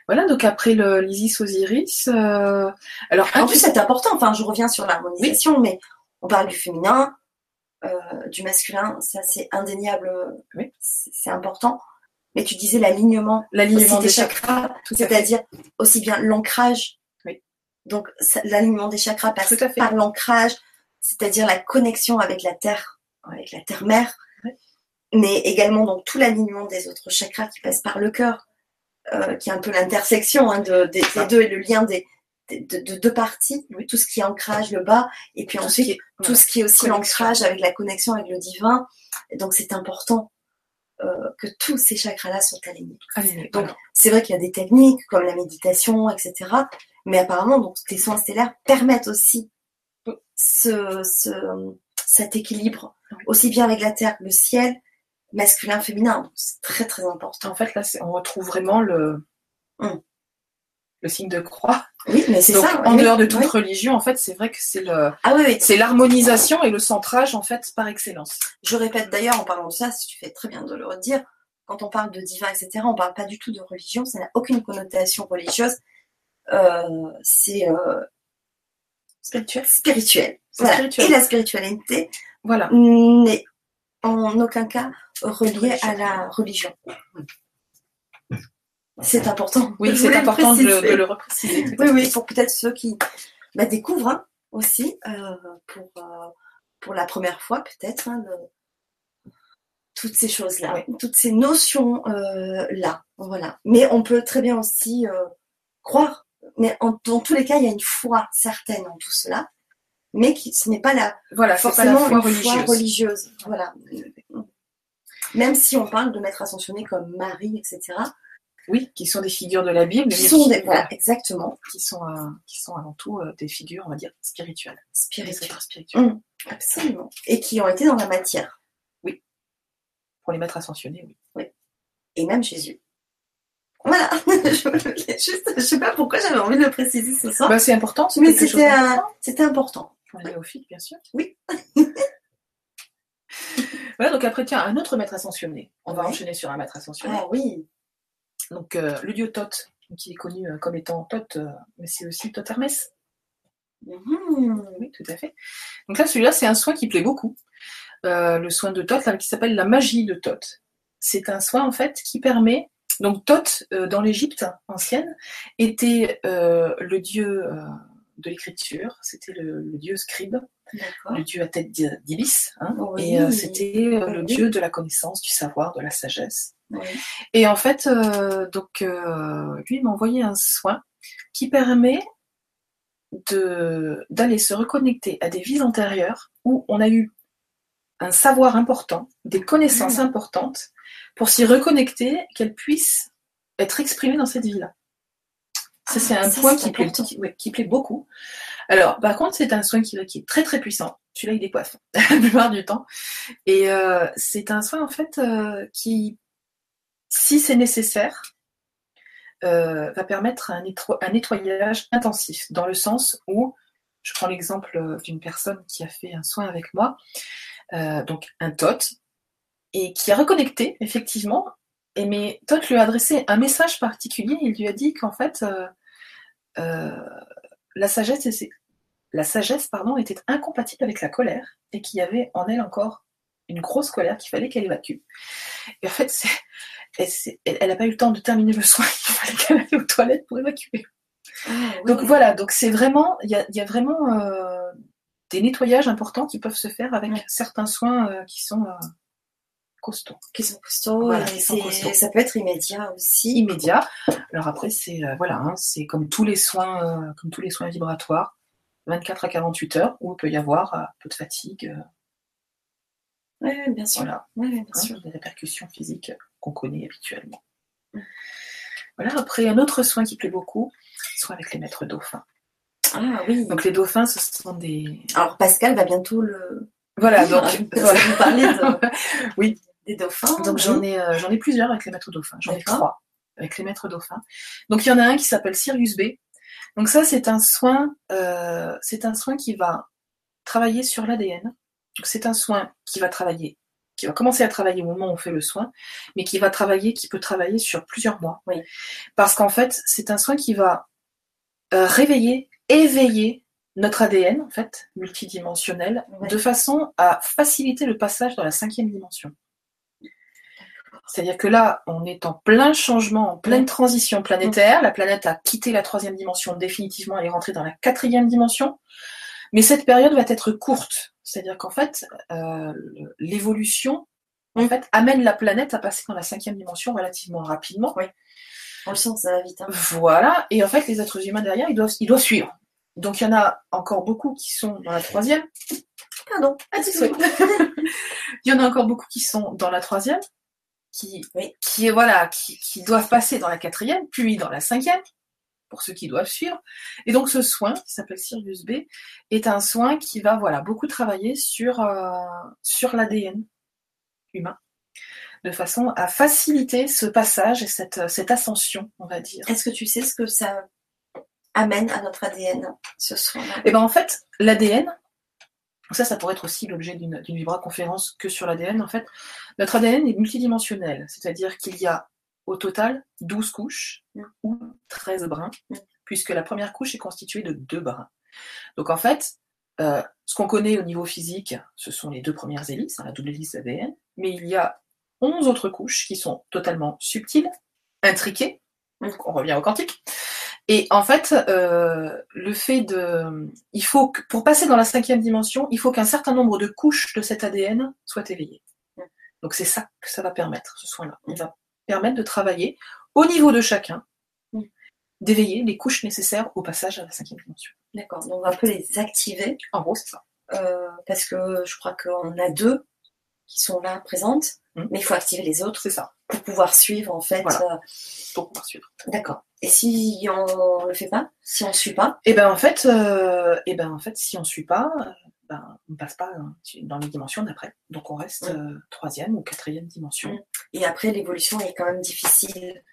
Voilà, donc après l'Isis Osiris, euh, alors En plus, c'est important. Enfin, je reviens sur l'harmonisation, mais on parle du féminin, euh, du masculin. Ça, c'est indéniable. Oui. C'est important. Mais tu disais l'alignement des chakras, c'est-à-dire aussi bien l'ancrage. Oui. Donc, l'alignement des chakras passe par l'ancrage, c'est-à-dire la connexion avec la terre, avec la terre-mère, mais également donc tout l'alignement des autres chakras qui passe par le cœur, euh, qui est un peu l'intersection hein, de, des deux et le lien des, de, de deux parties, Oui. tout ce qui est ancrage, le bas, et puis Tout ensuite est- tout ce qui est aussi l'ancrage avec la connexion avec le divin. Et donc c'est important euh, que tous ces chakras-là soient alignés. Aligné, Donc. C'est vrai qu'il y a des techniques comme la méditation, etc. Mais apparemment, donc, les soins stellaires permettent aussi ce, ce- cet équilibre, Oui. aussi bien avec la terre, le ciel, masculin, féminin. C'est très très important. En fait, là, on retrouve vraiment le, Hum. Le signe de croix. Oui, mais c'est ça. en oui, dehors de toute oui. religion, en fait, c'est vrai que c'est le, Ah oui, c'est l'harmonisation et le centrage, en fait, par excellence. Je répète d'ailleurs en parlant de ça, si tu fais très bien de le redire, quand on parle de divin, etc., on parle pas du tout de religion, ça n'a aucune connotation religieuse. Euh, c'est euh, Spirituel. spirituel. Voilà. spirituel. Et la spiritualité Voilà. n'est en aucun cas reliée à la religion. C'est important. Oui, c'est le important de, le- de le repréciser. Oui, oui, pour peut-être ceux qui bah, découvrent hein, aussi, euh, pour, euh, pour la première fois peut-être, hein, toutes ces choses-là, toutes ces notions-là. voilà. Mais on peut très bien aussi croire. Mais dans tous les cas, il y a une foi certaine en tout cela, mais qui, ce n'est pas la, voilà, forcément pas la foi une religieuse. foi religieuse. Voilà. Même si on parle de maître ascensionné comme Marie, etc. Oui, qui sont des figures de la Bible, Qui sont des, voilà, exactement, qui sont, euh, qui sont avant tout euh, des figures, on va dire, spirituelles. Spirituelles. êtres spirituels. Mm. Absolument. Et qui ont été dans la matière. Pour les maîtres ascensionnés, oui. Et même Jésus. Voilà. je, juste, je sais pas pourquoi j'avais envie de le préciser ce soir. Bah, c'est important, mais c'était c'était important. pour les néophytes, bien sûr. Oui. voilà, donc après, tiens, un autre maître ascensionné. On va enchaîner sur un maître ascensionné. Ah oui. Donc, euh, le dieu Thoth, qui est connu euh, comme étant Thoth, euh, mais c'est aussi Thoth Hermès. Mhm. Oui, tout à fait. Donc là, celui-là, c'est un soin qui plaît beaucoup. Euh, le soin de Thoth, là, qui s'appelle la magie de Thoth. C'est un soin, en fait, qui permet... Donc, Thoth, euh, dans l'Égypte ancienne, était euh, le dieu euh, de l'écriture. C'était le, le dieu scribe, le dieu à tête d'i- d'ibis. hein. Oui. Et euh, c'était le dieu de la connaissance, du savoir, de la sagesse. Et en fait, euh, donc, euh, lui, il m'a envoyé un soin qui permet d'aller se reconnecter à des vies antérieures où on a eu un savoir important, des connaissances Ah. importantes, pour s'y reconnecter, qu'elles puissent être exprimées dans cette vie-là. Ça, c'est Ah, un ça, point c'est qui plaît, qui, ouais, qui plaît beaucoup. Alors, par contre, c'est un soin qui, qui est très très puissant. Celui-là, il décoiffe la plupart du temps. Et euh, c'est un soin, en fait, euh, qui, si c'est nécessaire, euh, va permettre un, netto- un nettoyage intensif, dans le sens où, je prends l'exemple euh, d'une personne qui a fait un soin avec moi, euh, donc un Thoth, et qui a reconnecté, effectivement, et mais Thoth lui a adressé un message particulier, il lui a dit qu'en fait, la sagesse, la sagesse pardon, était incompatible avec la colère, et qu'il y avait en elle encore une grosse colère qu'il fallait qu'elle évacue. Et en fait, c'est- elle n'a pas eu le temps de terminer le soin, il fallait qu'elle aille aux toilettes pour évacuer. Ah, oui. Donc voilà, donc c'est vraiment, il y a, il y a vraiment euh, des nettoyages importants qui peuvent se faire avec certains soins euh, qui sont euh, costauds, Qui sont costauds. Voilà, et qui sont c'est- costauds. ça peut être immédiat aussi. immédiats. Alors après, c'est euh, voilà, hein, c'est comme tous les soins, comme tous les soins vibratoires, 24 à 48 heures, où il peut y avoir un peu de fatigue, Oui, bien sûr. voilà, bien hein, sûr. des répercussions physiques qu'on connaît habituellement. Voilà, après un autre soin qui plaît beaucoup, soin avec les maîtres dauphins. Ah oui. Donc les dauphins, ce sont des Alors Pascal va bientôt le. voilà, donc parce que vous parlez de- Oui. des dauphins. Donc oui. j'en ai, euh, j'en ai plusieurs avec les maîtres dauphins. J'en ai trois avec les maîtres dauphins. Donc il y en a un qui s'appelle Sirius B. Donc ça c'est un soin, euh, c'est un soin qui va travailler sur l'ADN. Donc c'est un soin qui va travailler, qui va commencer à travailler au moment où on fait le soin, mais qui va travailler, qui peut travailler sur plusieurs mois. Oui. Parce qu'en fait c'est un soin qui va euh, réveiller, éveiller notre ADN en fait multidimensionnel, de façon à faciliter le passage dans la cinquième dimension. C'est-à-dire que là, on est en plein changement, en pleine transition planétaire. La planète a quitté la troisième dimension définitivement, elle est rentrée dans la quatrième dimension. Mais cette période va être courte. C'est-à-dire qu'en fait, euh, l'évolution en fait, amène la planète à passer dans la cinquième dimension relativement rapidement. On le sent, ça va vite. hein. Voilà. Et en fait, les êtres humains derrière, ils doivent, ils doivent suivre. Donc il y en a encore beaucoup qui sont dans la troisième. Pardon. Ah. Il y en a encore beaucoup qui sont dans la troisième, qui, Oui. qui, voilà, qui, qui doivent passer dans la quatrième, puis dans la cinquième, pour ceux qui doivent suivre. Et donc ce soin, qui s'appelle Sirius B, est un soin qui va voilà, beaucoup travailler sur, euh, sur l'ADN humain, de façon à faciliter ce passage et cette, cette ascension, on va dire. Est-ce que tu sais ce que ça amène à notre ADN ce soir-là Et ben en fait, l'ADN, ça, ça pourrait être aussi l'objet d'une d'une vibra-conférence que sur l'ADN. En fait, notre ADN est multidimensionnel, c'est-à-dire qu'il y a au total 12 couches Mm. ou 13 brins, Mm. puisque la première couche est constituée de deux brins. Donc en fait, euh, ce qu'on connaît au niveau physique, ce sont les deux premières hélices, hein, la double hélice ADN, mais il y a 11 autres couches qui sont totalement subtiles, intriquées, Mm. donc on revient au quantique, et en fait, euh, le fait de, il faut que, pour passer dans la cinquième dimension, il faut qu'un certain nombre de couches de cet ADN soient éveillées. Donc c'est ça que ça va permettre, ce soin-là. Il va permettre de travailler au niveau de chacun, Mm. d'éveiller les couches nécessaires au passage à la cinquième dimension. D'accord. Donc on va un peu les activer En gros, c'est ça. euh, parce que je crois qu'on a deux qui sont là présentes, Mm. mais il faut activer les autres C'est ça, pour pouvoir suivre en fait. Voilà. euh, pour pouvoir suivre. D'accord. Et si on le fait pas, si on suit pas, Et ben en fait, euh, et ben en fait, si on suit pas, ben, on passe pas hein, dans les dimensions d'après. Donc on reste euh, troisième ou quatrième dimension. Et après l'évolution est quand même difficile.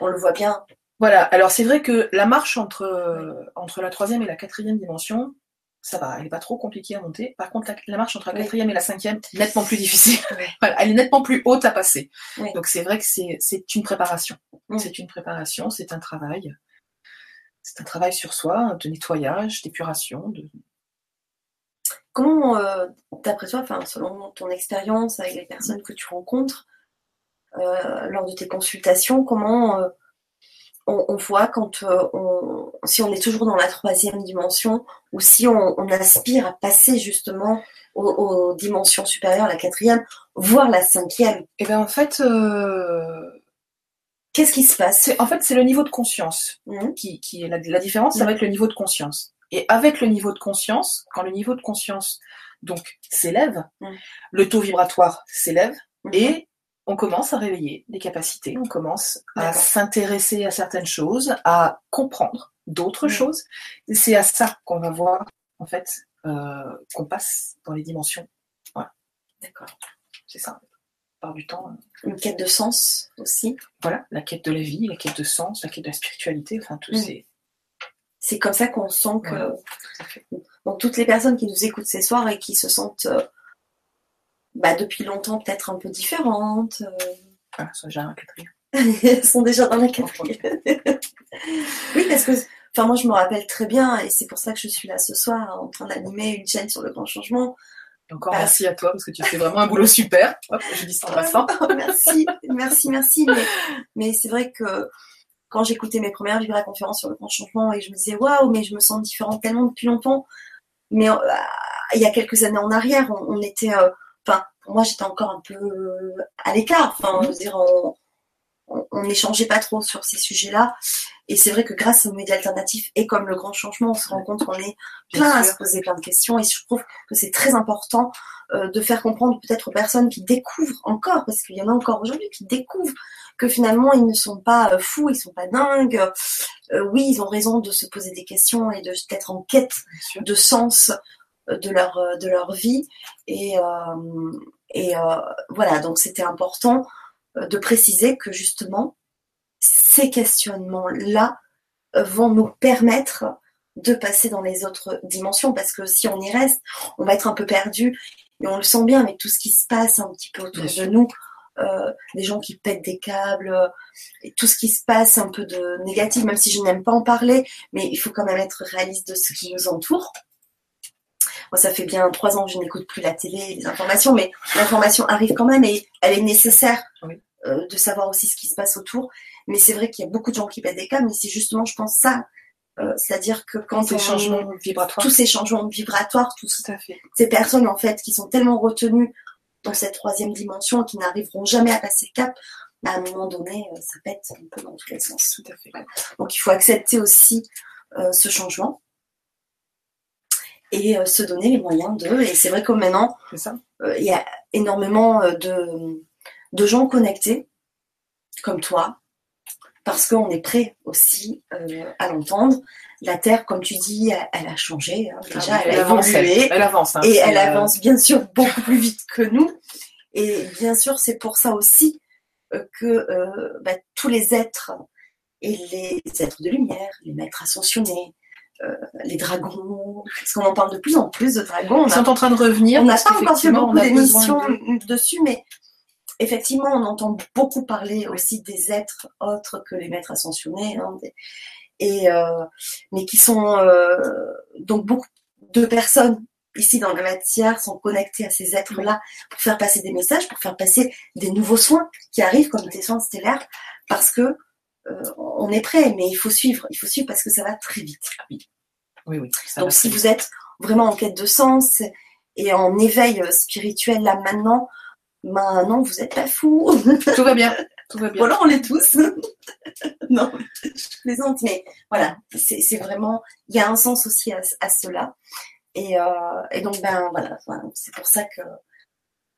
On le voit bien. Voilà. Alors c'est vrai que la marche entre entre la troisième et la quatrième dimension, ça va, elle est pas trop compliquée à monter. Par contre, la, la marche entre la Oui. quatrième et la cinquième, nettement plus difficile. Voilà, elle est nettement plus haute à passer. Oui. Donc c'est vrai que c'est une préparation. C'est une préparation, c'est un travail. C'est un travail sur soi, de nettoyage, d'épuration, de, Comment, euh, d'après toi, enfin selon ton expérience avec les personnes que tu rencontres euh, lors de tes consultations, comment euh, on, on voit quand on, si on est toujours dans la troisième dimension ou si on, on aspire à passer justement aux, aux dimensions supérieures, la quatrième, voire la cinquième? Et ben en fait, Qu'est-ce qui se passe? En fait c'est le niveau de conscience Mhm. qui, qui est la, la différence, ça va être le niveau de conscience. Et avec le niveau de conscience, quand le niveau de conscience donc s'élève, Mhm. le taux vibratoire s'élève Mhm. et on commence à réveiller les capacités, on commence à s'intéresser à certaines choses, à comprendre d'autres Mhm. choses. C'est à ça qu'on va voir en fait euh, qu'on passe dans les dimensions. D'accord. C'est ça. Par du temps. Une quête de sens aussi. voilà, la quête de la vie, la quête de sens, la quête de la spiritualité, enfin tout Mm. C'est. Comme ça qu'on sent que Voilà, donc toutes les personnes qui nous écoutent ces soirs et qui se sentent euh, bah, depuis longtemps peut-être un peu différentes, euh, Voilà, ça j'ai un quatrième. elles sont déjà dans la quatrième. oui, parce que enfin moi je me rappelle très bien et c'est pour ça que je suis là ce soir en train d'animer une chaîne sur le grand changement. Encore Bah, merci à toi parce que tu fais vraiment un boulot super. Hop, je dis ça en passant. merci, merci, merci. Mais, mais c'est vrai que quand j'écoutais mes premières vibra-conférences sur le grand changement et je me disais waouh, mais je me sens différente tellement depuis longtemps. Mais euh, il y a quelques années en arrière, on, on était, euh, enfin, pour moi j'étais encore un peu euh, à l'écart. Enfin, je veux dire, on, on, n'échangeait pas trop sur ces sujets-là. Et c'est vrai que grâce aux médias alternatifs et comme le grand changement, on se rend compte qu'on est plein à se poser plein de questions. Et je trouve que c'est très important euh, de faire comprendre peut-être aux personnes qui découvrent encore, parce qu'il y en a encore aujourd'hui qui découvrent que finalement ils ne sont pas euh, fous, ils sont pas dingues. Euh, oui, ils ont raison de se poser des questions et de d'être en quête de sens de leur de leur vie. Et et voilà, donc c'était important de préciser que justement ces questionnements-là euh, vont nous permettre de passer dans les autres dimensions. Parce que si on y reste, on va être un peu perdu. Et on le sent bien avec tout ce qui se passe un petit peu autour Bien de nous, euh, des gens qui pètent des câbles, euh, et tout ce qui se passe un peu de négatif, même si je n'aime pas en parler, mais il faut quand même être réaliste de ce qui nous entoure. Moi, ça fait bien trois ans que je n'écoute plus la télé, les informations, mais l'information arrive quand même et elle est nécessaire Oui. euh, de savoir aussi ce qui se passe autour. Mais c'est vrai qu'il y a beaucoup de gens qui pètent des câbles, mais c'est justement, je pense, ça. Euh, C'est-à-dire que quand Ces on- changements vibratoires. tous ces changements vibratoires, tous Tout à fait. ces personnes en fait qui sont tellement retenues dans cette troisième dimension et qui n'arriveront jamais à passer le cap, bah, à un moment donné, euh, ça pète un peu dans tous les sens. Tout à fait. Donc il faut accepter aussi euh, ce changement et euh, se donner les moyens de. Et c'est vrai que maintenant, euh, il y a énormément euh, de, de gens connectés, comme toi, parce qu'on est prêt aussi euh, à l'entendre. La Terre, comme tu dis, elle, elle a changé. hein, déjà, Ah oui, elle, a avance. évolué. Elle, elle avance. hein. Et elle euh, avance bien sûr beaucoup plus vite que nous. Et bien sûr, c'est pour ça aussi euh, que bah, tous les êtres et les êtres de lumière, les maîtres ascensionnés, les dragons, parce qu'on en parle de plus en plus de dragons. On Ils a- sont en train de revenir. on n'a pas encore fait beaucoup d'émissions de- dessus, mais effectivement, on entend beaucoup parler aussi des êtres autres que les maîtres ascensionnés, hein, des- et euh, mais qui sont euh, donc beaucoup de personnes ici dans la matière sont connectées à ces êtres-là pour faire passer des messages, pour faire passer des nouveaux soins qui arrivent comme des soins stellaires, parce que euh, on est prêt, mais il faut suivre, il faut suivre parce que ça va très vite. Oui, oui. ça Donc va si vous êtes vraiment en quête de sens et en éveil euh, spirituel là maintenant, Ben non, vous êtes pas fou. Tout va bien. Tout va bien. Voilà, on l'est tous. non, je plaisante, mais voilà, c'est vraiment, il y a un sens aussi à, cela. Et, euh, et, donc, ben voilà, c'est pour ça que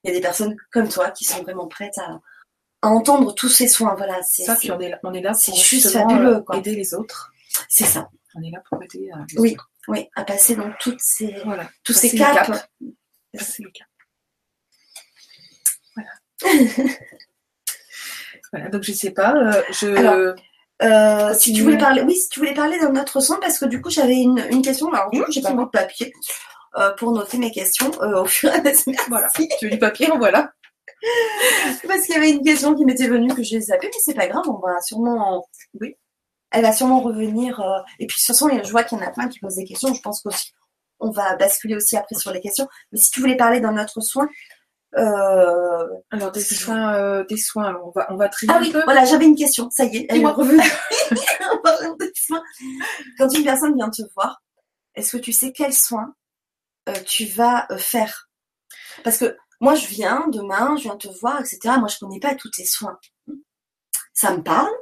il y a des personnes comme toi qui sont vraiment prêtes à, à entendre tous ces soins. Voilà, c'est ça. Puis on est là, on est là c'est juste fabuleux, quoi. aider les autres. C'est ça. On est là pour aider. Euh, les oui, autres. oui, à passer dans toutes ces, voilà, tous ces caps. Passer les caps. Voilà. voilà. Donc je sais pas. Euh, je. Euh, si tu voulais parler, oui, si tu voulais parler d'un autre soin, parce que du coup j'avais une, une, question. Alors du coup j'ai pas de papier euh, pour noter mes questions euh, au fur et à mesure. Voilà. Tu veux du papier, voilà. Parce qu'il y avait une question qui m'était venue que j'ai zappée, mais c'est pas grave, on va sûrement, oui, elle va sûrement revenir. Euh, et puis de toute façon, je vois qu'il y en a plein qui posent des questions. Je pense qu'aussi on va basculer aussi après sur les questions. Mais si tu voulais parler d'un autre soin, euh, alors des soins, euh, des soins. on va, on va trier ah oui, voilà, j'avais une question. Ça y est, elle est revenue. Quand une personne vient te voir, est-ce que tu sais quels soins euh, tu vas faire? Parce que moi, je viens demain, je viens te voir, etc. Moi, je connais pas tous tes soins. Ça me parle.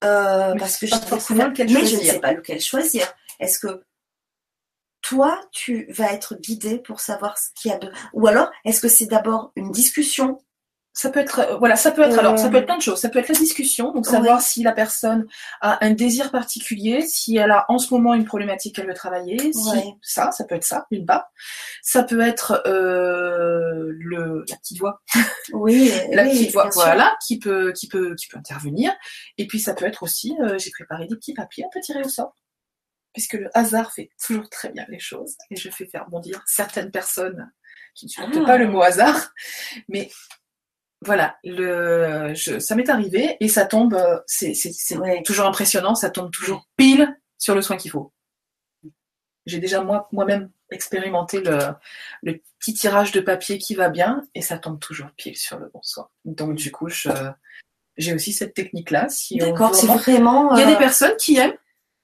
parce que je mais je ne sais pas lequel choisir. Est-ce que toi, tu vas être guidé pour savoir ce qu'il y a de. Ou alors, est-ce que c'est d'abord une discussion ça peut être, euh, voilà, ça peut être, alors, ça peut être plein de choses. Ça peut être la discussion, donc savoir si la personne a un désir particulier, si elle a en ce moment une problématique qu'elle veut travailler, si ça, ça peut être ça, une part. Ça peut être euh, le, la petite voix. Oui, la petite voix, voilà, qui peut, qui peut, qui peut intervenir. Et puis ça peut être aussi, euh, j'ai préparé des petits papiers, on peut tirer au sort puisque le hasard fait toujours très bien les choses, et je fais faire bondir certaines personnes qui ne supportent ah. pas le mot hasard, mais voilà, le, ça m'est arrivé et ça tombe, c'est toujours impressionnant, ça tombe toujours pile sur le soin qu'il faut. J'ai déjà moi moi-même expérimenté le, le, petit tirage de papier qui va bien et ça tombe toujours pile sur le bon soin. Donc du coup, j'ai aussi cette technique-là. Si D'accord, c'est vraiment. Il y a des euh, personnes qui aiment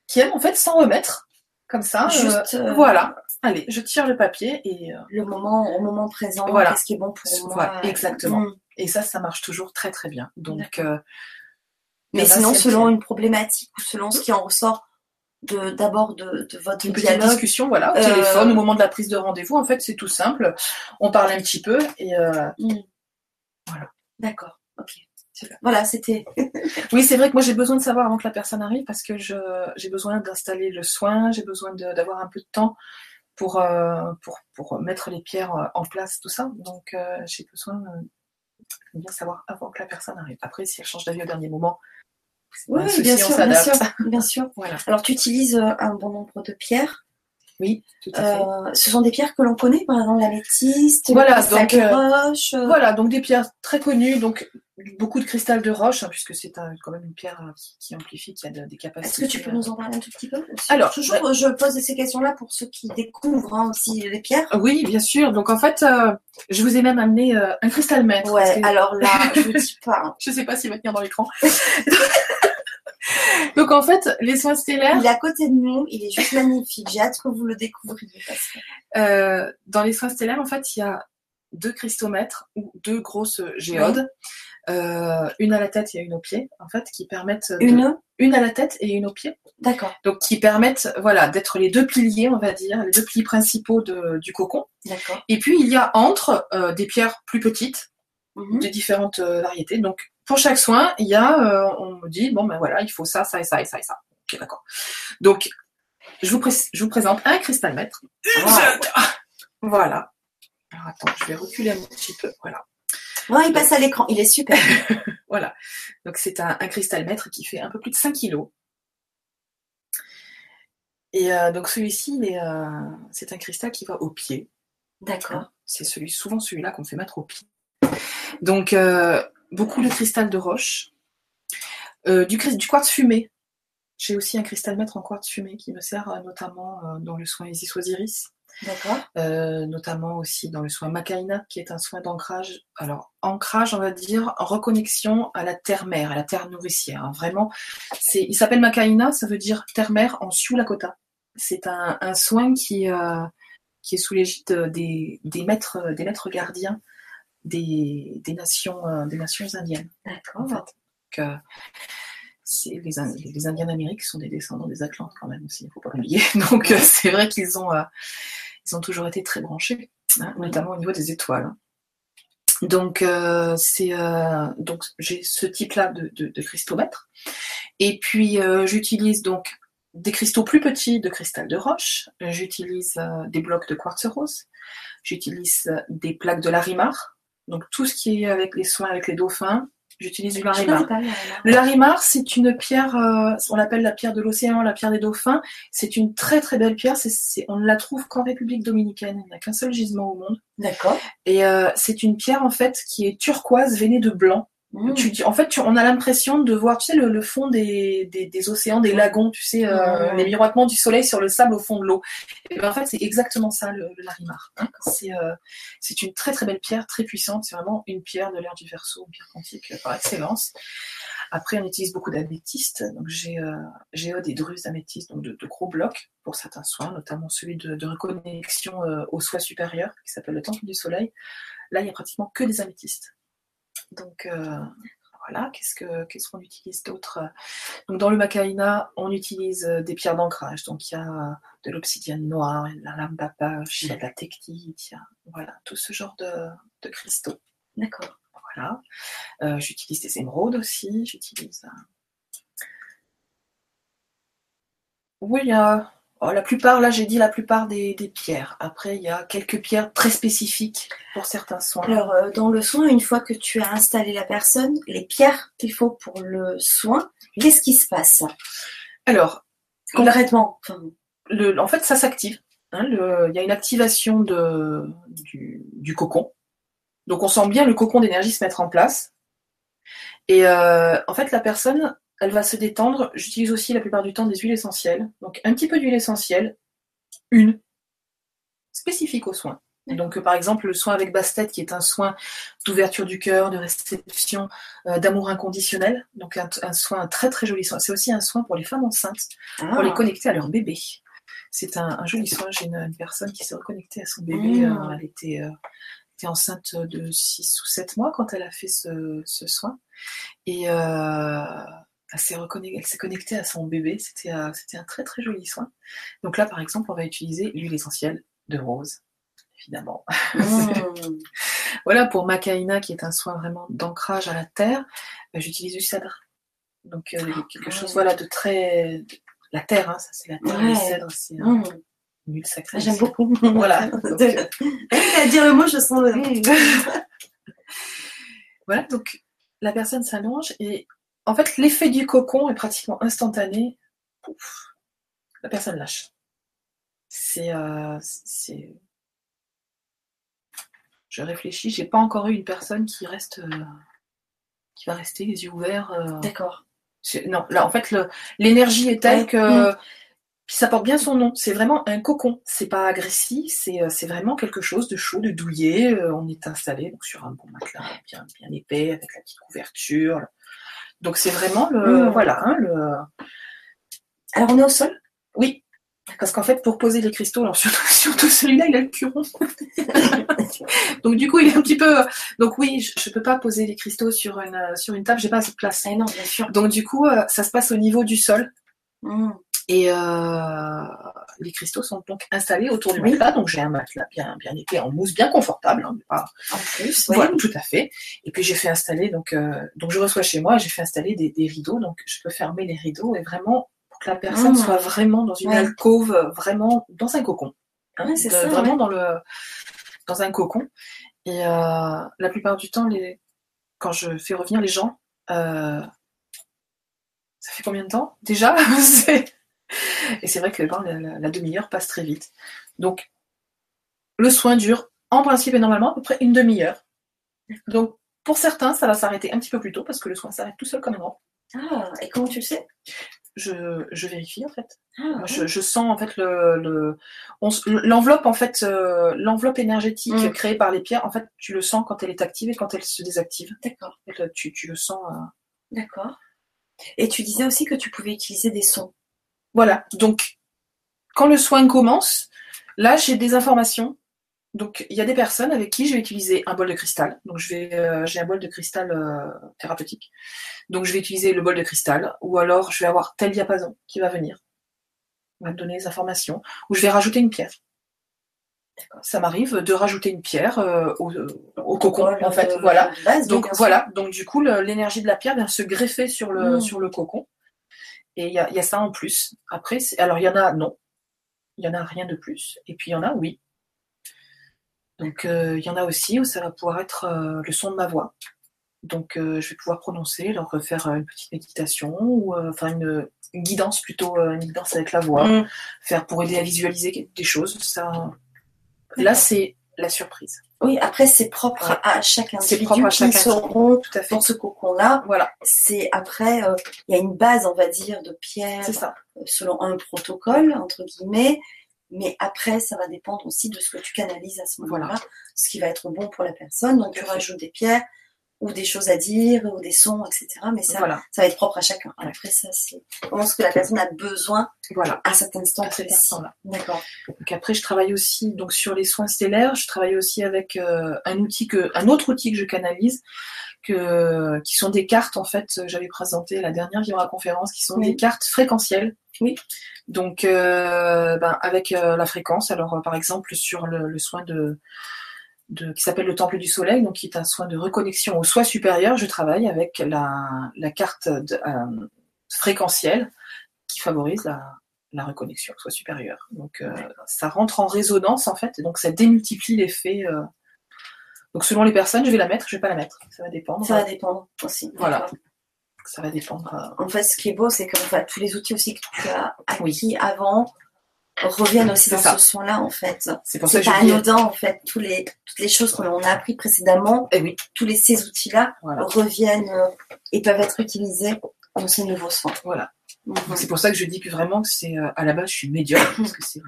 qui aiment en fait s'en remettre comme ça. Juste, euh, voilà. Allez, je tire le papier et euh, le moment au moment présent, voilà. qu'est-ce qui est bon pour moi. exactement. Mm. Et ça, ça marche toujours très très bien. Donc, euh, mais sinon, selon une problématique ou selon ce qui en ressort de d'abord de, de, votre une petite discussion, voilà, au téléphone au moment de la prise de rendez-vous. En fait, c'est tout simple. On parle un petit peu et mm. voilà. D'accord. Ok. Voilà, c'était. oui, c'est vrai que moi j'ai besoin de savoir avant que la personne arrive parce que j'ai besoin d'installer le soin, j'ai besoin d'avoir un peu de temps pour, euh, pour, pour, mettre les pierres euh, en place, tout ça. Donc euh, j'ai besoin bien savoir avant que la personne arrive. Après, si elle change d'avis au dernier moment, oui, bien, sûr, bien sûr, bien sûr. Voilà. Alors tu utilises un bon nombre de pierres. Oui, tout à fait. Euh, ce sont des pierres que l'on connaît, par exemple la métiste, voilà, donc, roche. Voilà, donc des pierres très connues, donc beaucoup de cristal de roche, hein, puisque c'est quand même une pierre euh, qui, amplifie, qui a des capacités. Est-ce que tu peux nous en parler un tout petit peu? Alors, toujours, je pose ces questions-là pour ceux qui découvrent hein, aussi les pierres. Oui, bien sûr. Donc en fait, euh, je vous ai même amené un cristal maître. Ouais. Alors là, je ne dis pas. je sais pas s'il va tenir dans l'écran. Donc en fait, les soins stellaires. Il est à côté de nous, il est juste magnifique. J'ai hâte que vous le découvriez. Euh, dans les soins stellaires, en fait, il y a deux cristomètres ou deux grosses géodes. Euh, une à la tête et une au pied, en fait, qui permettent une une à la tête et une au pied. D'accord. Donc qui permettent, voilà, d'être les deux piliers, on va dire, les deux piliers principaux du cocon. D'accord. Et puis il y a entre euh, des pierres plus petites, mhm. de différentes variétés. Donc pour chaque soin, il y a, euh, on me dit, bon ben voilà, il faut ça, ça et ça et ça et ça. Ok, d'accord. Donc, je vous, je vous présente un cristal maître. Voilà. Alors attends, je vais reculer un petit peu. Voilà. Ouais, il passe à l'écran, il est super. voilà. Donc c'est un, cristal maître qui fait un peu plus de 5 kg. Et euh, donc celui-ci, euh, c'est un cristal qui va au pied. D'accord. C'est celui, souvent celui-là qu'on fait mettre au pied. Donc beaucoup de cristal de roche, euh, du, du, quartz fumé. J'ai aussi un cristal maître en quartz fumé qui me sert euh, notamment euh, dans le soin Isis Osiris. D'accord. notamment aussi dans le soin Macaina, qui est un soin d'ancrage. Alors, ancrage, on va dire, en reconnexion à la terre-mère, à la terre nourricière. Hein. Vraiment, c'est, il s'appelle Macaina, ça veut dire terre-mère en Sioux Lakota. C'est un, un, soin qui, qui est sous l'égide des, des, maîtres, des maîtres gardiens des, des nations, euh, des nations indiennes. D'accord. En fait. Donc, euh, c'est les, Ind- les Indiens d'Amérique sont des descendants des Atlantes quand même aussi, il ne faut pas l'oublier. Donc euh, c'est vrai qu'ils ont, ils ont toujours été très branchés, hein, notamment au niveau des étoiles. hein. Donc euh, c'est euh, donc j'ai ce type-là de, de, de. Et puis euh, j'utilise donc des cristaux plus petits de cristal de roche. J'utilise des blocs de quartz rose. J'utilise des plaques de larimar. Donc tout ce qui est avec les soins avec les dauphins, j'utilise du larimar. Le larimar, c'est une pierre, euh, on l'appelle la pierre de l'océan, la pierre des dauphins. C'est une très très belle pierre. C'est, c'est- on ne la trouve qu'en République dominicaine. Il n'y a qu'un seul gisement au monde. D'accord. Et euh, c'est une pierre en fait qui est turquoise veinée de blanc. Mmh. Tu, en fait, tu- on a l'impression de voir, tu sais, le, le fond des, des, des océans, des lagons, tu sais, euh, les miroitements du soleil sur le sable au fond de l'eau. Et ben, en fait, c'est exactement ça le, le larimar. C'est euh, une très très belle pierre, très puissante. C'est vraiment une pierre de l'ère du Verseau, une pierre quantique euh, par excellence. Après, on utilise beaucoup d'améthystes. Donc, j'ai euh, euh, des drus d'améthyste, donc de, de gros blocs pour certains soins, notamment celui de, de reconnexion euh, au soi supérieur, qui s'appelle le temple du soleil. Là, il y a pratiquement que des améthystes. Donc, euh, voilà, qu'est-ce que qu'est-ce qu'on utilise d'autre? Donc, dans le Macaïna, on utilise euh, des pierres d'ancrage. Donc, il y a de l'obsidienne noire, il y a de la lame d'apache, il y a de la tectite, il y a voilà, tout ce genre de, de cristaux. D'accord. Voilà. Euh, j'utilise des émeraudes aussi. J'utilise. euh, Oui, il y a. oh, la plupart, là, j'ai dit la plupart des, des pierres. Après, il y a quelques pierres très spécifiques pour certains soins. Alors, euh, dans le soin, une fois que tu as installé la personne, les pierres qu'il faut pour le soin, qu'est-ce qui se passe? Alors, concrètement le, en fait, ça s'active. hein, il y a une activation de, du, du cocon. Donc, on sent bien le cocon d'énergie se mettre en place. Et euh, en fait, la personne, elle va se détendre. J'utilise aussi la plupart du temps des huiles essentielles. Donc, un petit peu d'huile essentielle, une, spécifique au soin. Donc, euh, par exemple, le soin avec Bastet, qui est un soin d'ouverture du cœur, de réception, euh, d'amour inconditionnel. Donc, un, un soin, un très très joli soin. C'est aussi un soin pour les femmes enceintes pour ah, les connecter à leur bébé. C'est un, un joli soin. J'ai une, une personne qui s'est reconnectée à son bébé. Mmh. euh, elle était, euh, était enceinte de 6 ou 7 mois quand elle a fait ce, ce soin. Et euh, s'est elle s'est connectée à son bébé. C'était un très très joli soin. Donc là, par exemple, on va utiliser l'huile essentielle de rose, évidemment. mmh. Voilà, pour Macaïna, qui est un soin vraiment d'ancrage à la terre, euh, j'utilise du cèdre. Donc euh, quelque chose voilà, de très... La terre, hein, ça c'est la terre, le Ouais. cèdre, c'est euh, Mmh. une huile sacrée. J'aime beaucoup. Voilà. Donc, à dire le mot, je sens le. voilà, donc la personne s'allonge et en fait l'effet du cocon est pratiquement instantané. Pouf, la personne lâche. C'est... euh, c'est... Je réfléchis, j'ai pas encore eu une personne qui reste... euh, qui va rester les yeux ouverts. euh, D'accord. C'est- Non, là, en fait, le- l'énergie est telle Ouais. que. Puis ça porte bien son nom. C'est vraiment un cocon. C'est pas agressif. C'est euh, c'est vraiment quelque chose de chaud, de douillet. On est installé donc, sur un bon matelas bien, bien épais, avec la petite couverture. Donc c'est vraiment le. Mm. Voilà. hein, le... Alors, on est au sol? Oui. Parce qu'en fait, pour poser les cristaux, alors surtout, surtout celui-là, il a le curon. donc du coup, il est un petit peu. Donc oui, je, je peux pas poser les cristaux sur une sur une table. J'ai pas assez de place. Eh non, bien sûr. Donc du coup, euh, ça se passe au niveau du sol. Mmh. Et euh, les cristaux sont donc installés autour du matelas. Donc j'ai un matelas bien, bien épais en mousse, bien confortable. hein, pas- En plus, oui. Voilà, tout à fait. Et puis j'ai fait installer, donc, euh, donc je reçois chez moi, j'ai fait installer des, des rideaux. Donc je peux fermer les rideaux et vraiment pour que la personne Mmh. soit vraiment dans une Ouais. alcôve, vraiment dans un cocon. hein, Ouais, c'est de- ça, Vraiment ouais. dans, le, dans un cocon. Et euh, la plupart du temps, les, quand je fais revenir les gens, euh, ça fait combien de temps déjà? Et c'est vrai que bon, la, la- la demi-heure passe très vite. Donc, le soin dure en principe et normalement à peu près une demi-heure. Donc, pour certains, ça va s'arrêter un petit peu plus tôt parce que le soin s'arrête tout seul comme un grand. Ah, et comment tu le sais? Je, je vérifie en fait. ah, Moi, je, je sens en fait le, l'enveloppe en fait euh, l'enveloppe énergétique Mm. créée par les pierres. En fait, tu le sens quand elle est active et quand elle se désactive. D'accord, En fait, tu, tu le sens. euh, d'accord. Et tu disais aussi que tu pouvais utiliser des sons. Voilà. Donc, quand le soin commence, là, j'ai des informations Donc, il y a des personnes avec qui je vais utiliser un bol de cristal. Donc, je vais, euh, j'ai un bol de cristal euh, thérapeutique. Donc, je vais utiliser le bol de cristal. Ou alors, je vais avoir tel diapason qui va venir. Va me donner les informations. Ou je vais rajouter une pierre. Ça m'arrive de rajouter une pierre euh, au, au cocon, en fait. voilà. donc, voilà. Donc, du coup, l'énergie de la pierre vient se greffer sur le, mm. sur le cocon. Et il y a, y a, ça en plus. Après, alors, il y en a, non. Il y en a rien de plus. Et puis, il y en a, oui. Donc euh, il y en a aussi où ça va pouvoir être euh, le son de ma voix. Donc euh, je vais pouvoir prononcer, leur faire une petite méditation ou enfin une, guidance plutôt, une guidance avec la voix, mm. faire pour aider à visualiser des choses. Ça, là c'est la surprise. Oui, après c'est propre à chaque individu propre à chacun. qui seront tout à fait. dans ce cocon-là. Voilà. C'est après il y a une base, on va dire, de pierre, selon un protocole entre guillemets. Mais après, ça va dépendre aussi de ce que tu canalises à ce moment-là, ce qui va être bon pour la personne. Donc, tu rajoutes des pierres ou des choses à dire ou des sons, etc. Mais ça, ça va être propre à chacun. Après, ça, c'est vraiment ce que la personne a besoin voilà. à cet instant précis. D'accord. Donc après, je travaille aussi donc sur les soins stellaires. Je travaille aussi avec euh, un outil que, un autre outil que je canalise, que qui sont des cartes en fait. J'avais présenté la dernière Vibra conférence, qui sont des cartes fréquentielles. Oui. Donc, euh, ben, avec euh, la fréquence, alors euh, par exemple sur le, soin de, de qui s'appelle le Temple du Soleil, donc qui est un soin de reconnexion au soi supérieur, je travaille avec la, la carte de, fréquentielle qui favorise la, la reconnexion au soi supérieur. Donc, ça rentre en résonance en fait, et donc ça démultiplie l'effet. Donc, selon les personnes, je vais la mettre, je vais pas la mettre, ça va dépendre. Ça va dépendre aussi. Voilà ça va dépendre. En fait, ce qui est beau, c'est que tous les outils aussi que tu as acquis avant reviennent aussi dans ce soin-là, en fait. C'est pour ça que pas anodin, en fait. Tous les, toutes les choses qu'on a appris précédemment, et eh oui. tous les, ces outils-là reviennent euh, et peuvent être utilisés dans ces nouveaux soins. Voilà. C'est pour ça que je dis que vraiment, c'est euh, à la base, je suis médiocre, parce que c'est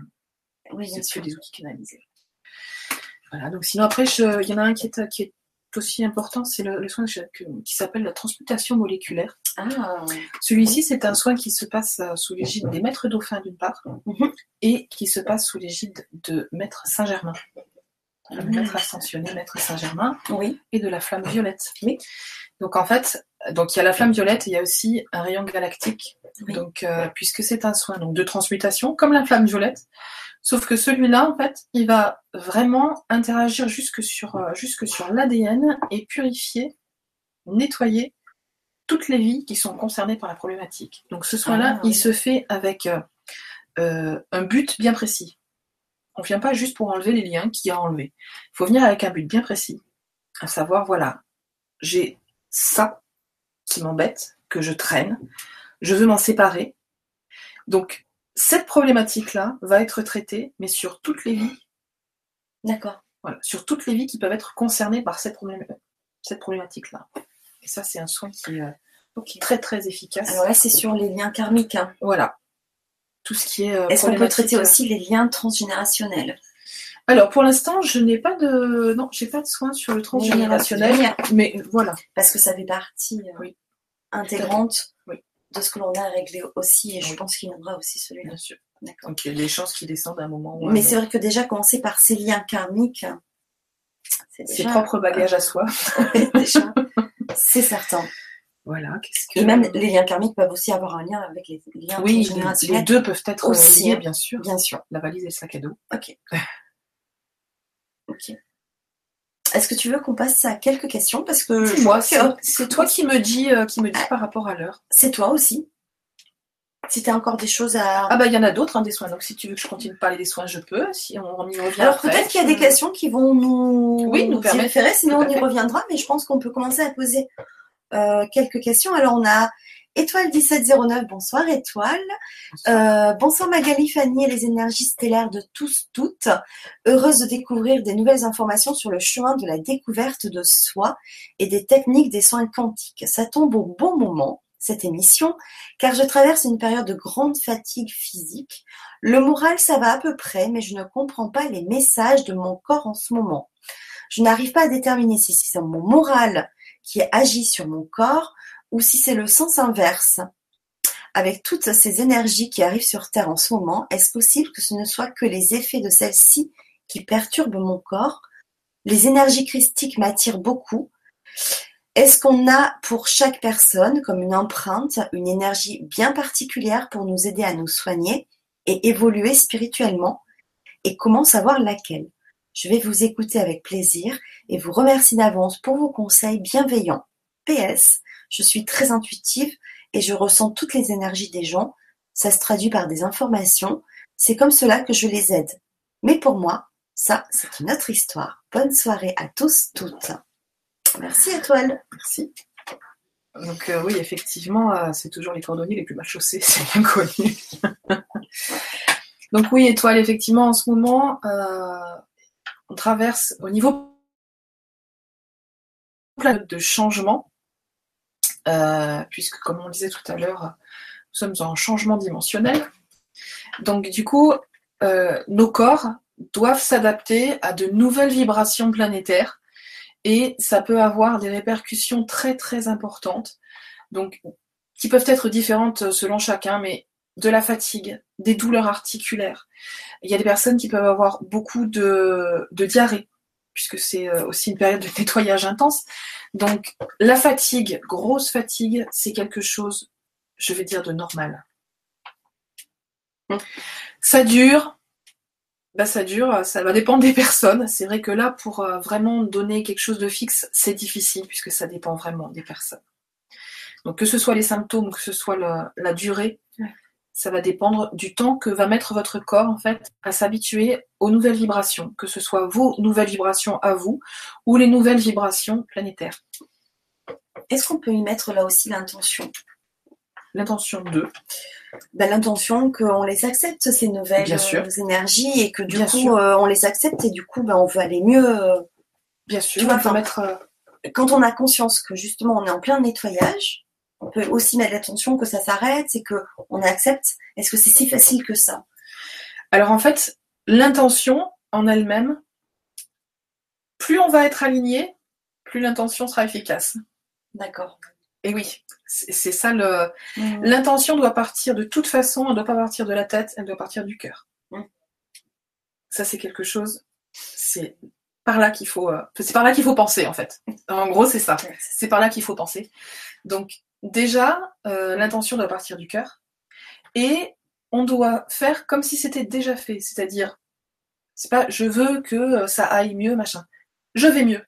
oui, des outils canalisés. Voilà, donc sinon après, il y en a un qui est, qui est aussi important, c'est le, soin qui s'appelle la transmutation moléculaire. Ah. Celui-ci, c'est un soin qui se passe euh, sous l'égide des maîtres dauphins d'une part, mhm. et qui se passe sous l'égide de maître Saint-Germain. Le maître ascensionné, maître Saint-Germain, oui. et de la flamme violette. Oui. Donc en fait, donc il y a la flamme violette, et il y a aussi un rayon galactique. Donc euh, puisque c'est un soin donc de transmutation, comme la flamme violette, Sauf que celui-là, en fait, il va vraiment interagir jusque sur, euh, jusque sur l'ADN et purifier, nettoyer toutes les vies qui sont concernées par la problématique. Donc ce soin-là, ah, il se fait avec euh, un but bien précis. On ne vient pas juste pour enlever les liens qu'il y a à enlever. Il faut venir avec un but bien précis. À savoir, voilà, j'ai ça qui m'embête, que je traîne, je veux m'en séparer. Donc, cette problématique-là va être traitée, mais sur toutes les vies. D'accord. Voilà, sur toutes les vies qui peuvent être concernées par cette, problématique-là. Et ça, c'est un soin qui est euh, très très efficace. Alors là, c'est sur les liens karmiques. Hein. Voilà. Tout ce qui est. Euh, Est-ce qu'on peut traiter euh, aussi les liens transgénérationnels? Alors pour l'instant, je n'ai pas de non, j'ai pas de soin sur le transgénérationnel, mais voilà. Parce que ça fait partie oui. intégrante oui de ce que l'on a réglé aussi, et je pense qu'il y en aura aussi celui-là. Bien sûr. Donc il y a des chances qu'il descendent à un moment. Mais c'est vrai que déjà commencer par ces liens karmiques, c'est déjà... ses propres bagages à soi. déjà, c'est certain. Voilà. Que... Et même les liens karmiques peuvent aussi avoir un lien avec les liens oui, les deux peuvent être aussi liés, bien sûr. Bien sûr. La valise et le sac à dos. Ok. ok. Est-ce que tu veux qu'on passe à quelques questions? Parce que moi, c'est toi qui me dis, euh, qui me dis par rapport à l'heure. C'est toi aussi. Si tu as encore des choses à. Ah bah il y en a d'autres, hein, des soins. Donc si tu veux que je continue de parler des soins, je peux. Si on, y revient. Alors peut-être qu'il y a des questions qui vont nous, oui, nous, permettre. sinon on y reviendra. Mais je pense qu'on peut commencer à poser euh, quelques questions. Alors on a Étoile 1709, bonsoir Étoile. Euh, bonsoir Magali, Fanny et les énergies stellaires de tous, toutes. Heureuse de découvrir des nouvelles informations sur le chemin de la découverte de soi et des techniques des soins quantiques. Ça tombe au bon moment, cette émission, car je traverse une période de grande fatigue physique. Le moral, ça va à peu près, mais je ne comprends pas les messages de mon corps en ce moment. Je n'arrive pas à déterminer si c'est mon moral qui agit sur mon corps ou si c'est le sens inverse. Avec toutes ces énergies qui arrivent sur Terre en ce moment, est-ce possible que ce ne soit que les effets de celles-ci qui perturbent mon corps? Les énergies christiques m'attirent beaucoup. Est-ce qu'on a pour chaque personne comme une empreinte, une énergie bien particulière pour nous aider à nous soigner et évoluer spirituellement? Et comment savoir laquelle? Je vais vous écouter avec plaisir et vous remercie d'avance pour vos conseils bienveillants. PS, je suis très intuitive et je ressens toutes les énergies des gens. Ça se traduit par des informations. C'est comme cela que je les aide. Mais pour moi, ça, c'est une autre histoire. Bonne soirée à tous, toutes. Merci Étoile. Merci. Donc euh, oui, effectivement, euh, c'est toujours les cordonniers les plus mal chaussés, c'est bien connu. Donc oui, Étoile, effectivement, en ce moment, euh, on traverse au niveau de changement, puisque comme on le disait tout à l'heure, nous sommes en changement dimensionnel. Donc du coup, nos corps doivent s'adapter à de nouvelles vibrations planétaires et ça peut avoir des répercussions très très importantes, donc qui peuvent être différentes selon chacun, mais de la fatigue, des douleurs articulaires. Il y a des personnes qui peuvent avoir beaucoup de, de diarrhée, puisque c'est euh, aussi une période de nettoyage intense. Donc la fatigue, grosse fatigue, c'est quelque chose, je vais dire, de normal. Ça dure, bah, ça dure, ça va dépendre des personnes. C'est vrai que là, pour euh, vraiment donner quelque chose de fixe, c'est difficile puisque ça dépend vraiment des personnes. Donc que ce soit les symptômes, que ce soit la, durée, ça va dépendre du temps que va mettre votre corps en fait à s'habituer aux nouvelles vibrations, que ce soit vos nouvelles vibrations à vous ou les nouvelles vibrations planétaires. Est-ce qu'on peut y mettre là aussi l'intention? L'intention de ben, l'intention qu'on les accepte ces nouvelles euh, énergies et que du coup euh, on les accepte et du coup ben, on veut aller mieux. Euh, Bien sûr, on peut mettre. Quand on a conscience que justement on est en plein nettoyage, on peut aussi mettre l'attention que ça s'arrête et que on accepte. Est-ce que c'est si facile que ça? Alors en fait, l'intention en elle-même, plus on va être aligné, plus l'intention sera efficace. D'accord. Et oui, c'est ça le. Mmh. L'intention doit partir de toute façon, elle ne doit pas partir de la tête, elle doit partir du cœur. Mmh. Ça, c'est quelque chose. C'est par là qu'il faut. Euh, c'est par là qu'il faut penser en fait. En gros, c'est ça. C'est par là qu'il faut penser. Donc déjà, euh, l'intention doit partir du cœur et on doit faire comme si c'était déjà fait. C'est-à-dire, c'est pas je veux que euh, ça aille mieux, machin. Je vais mieux.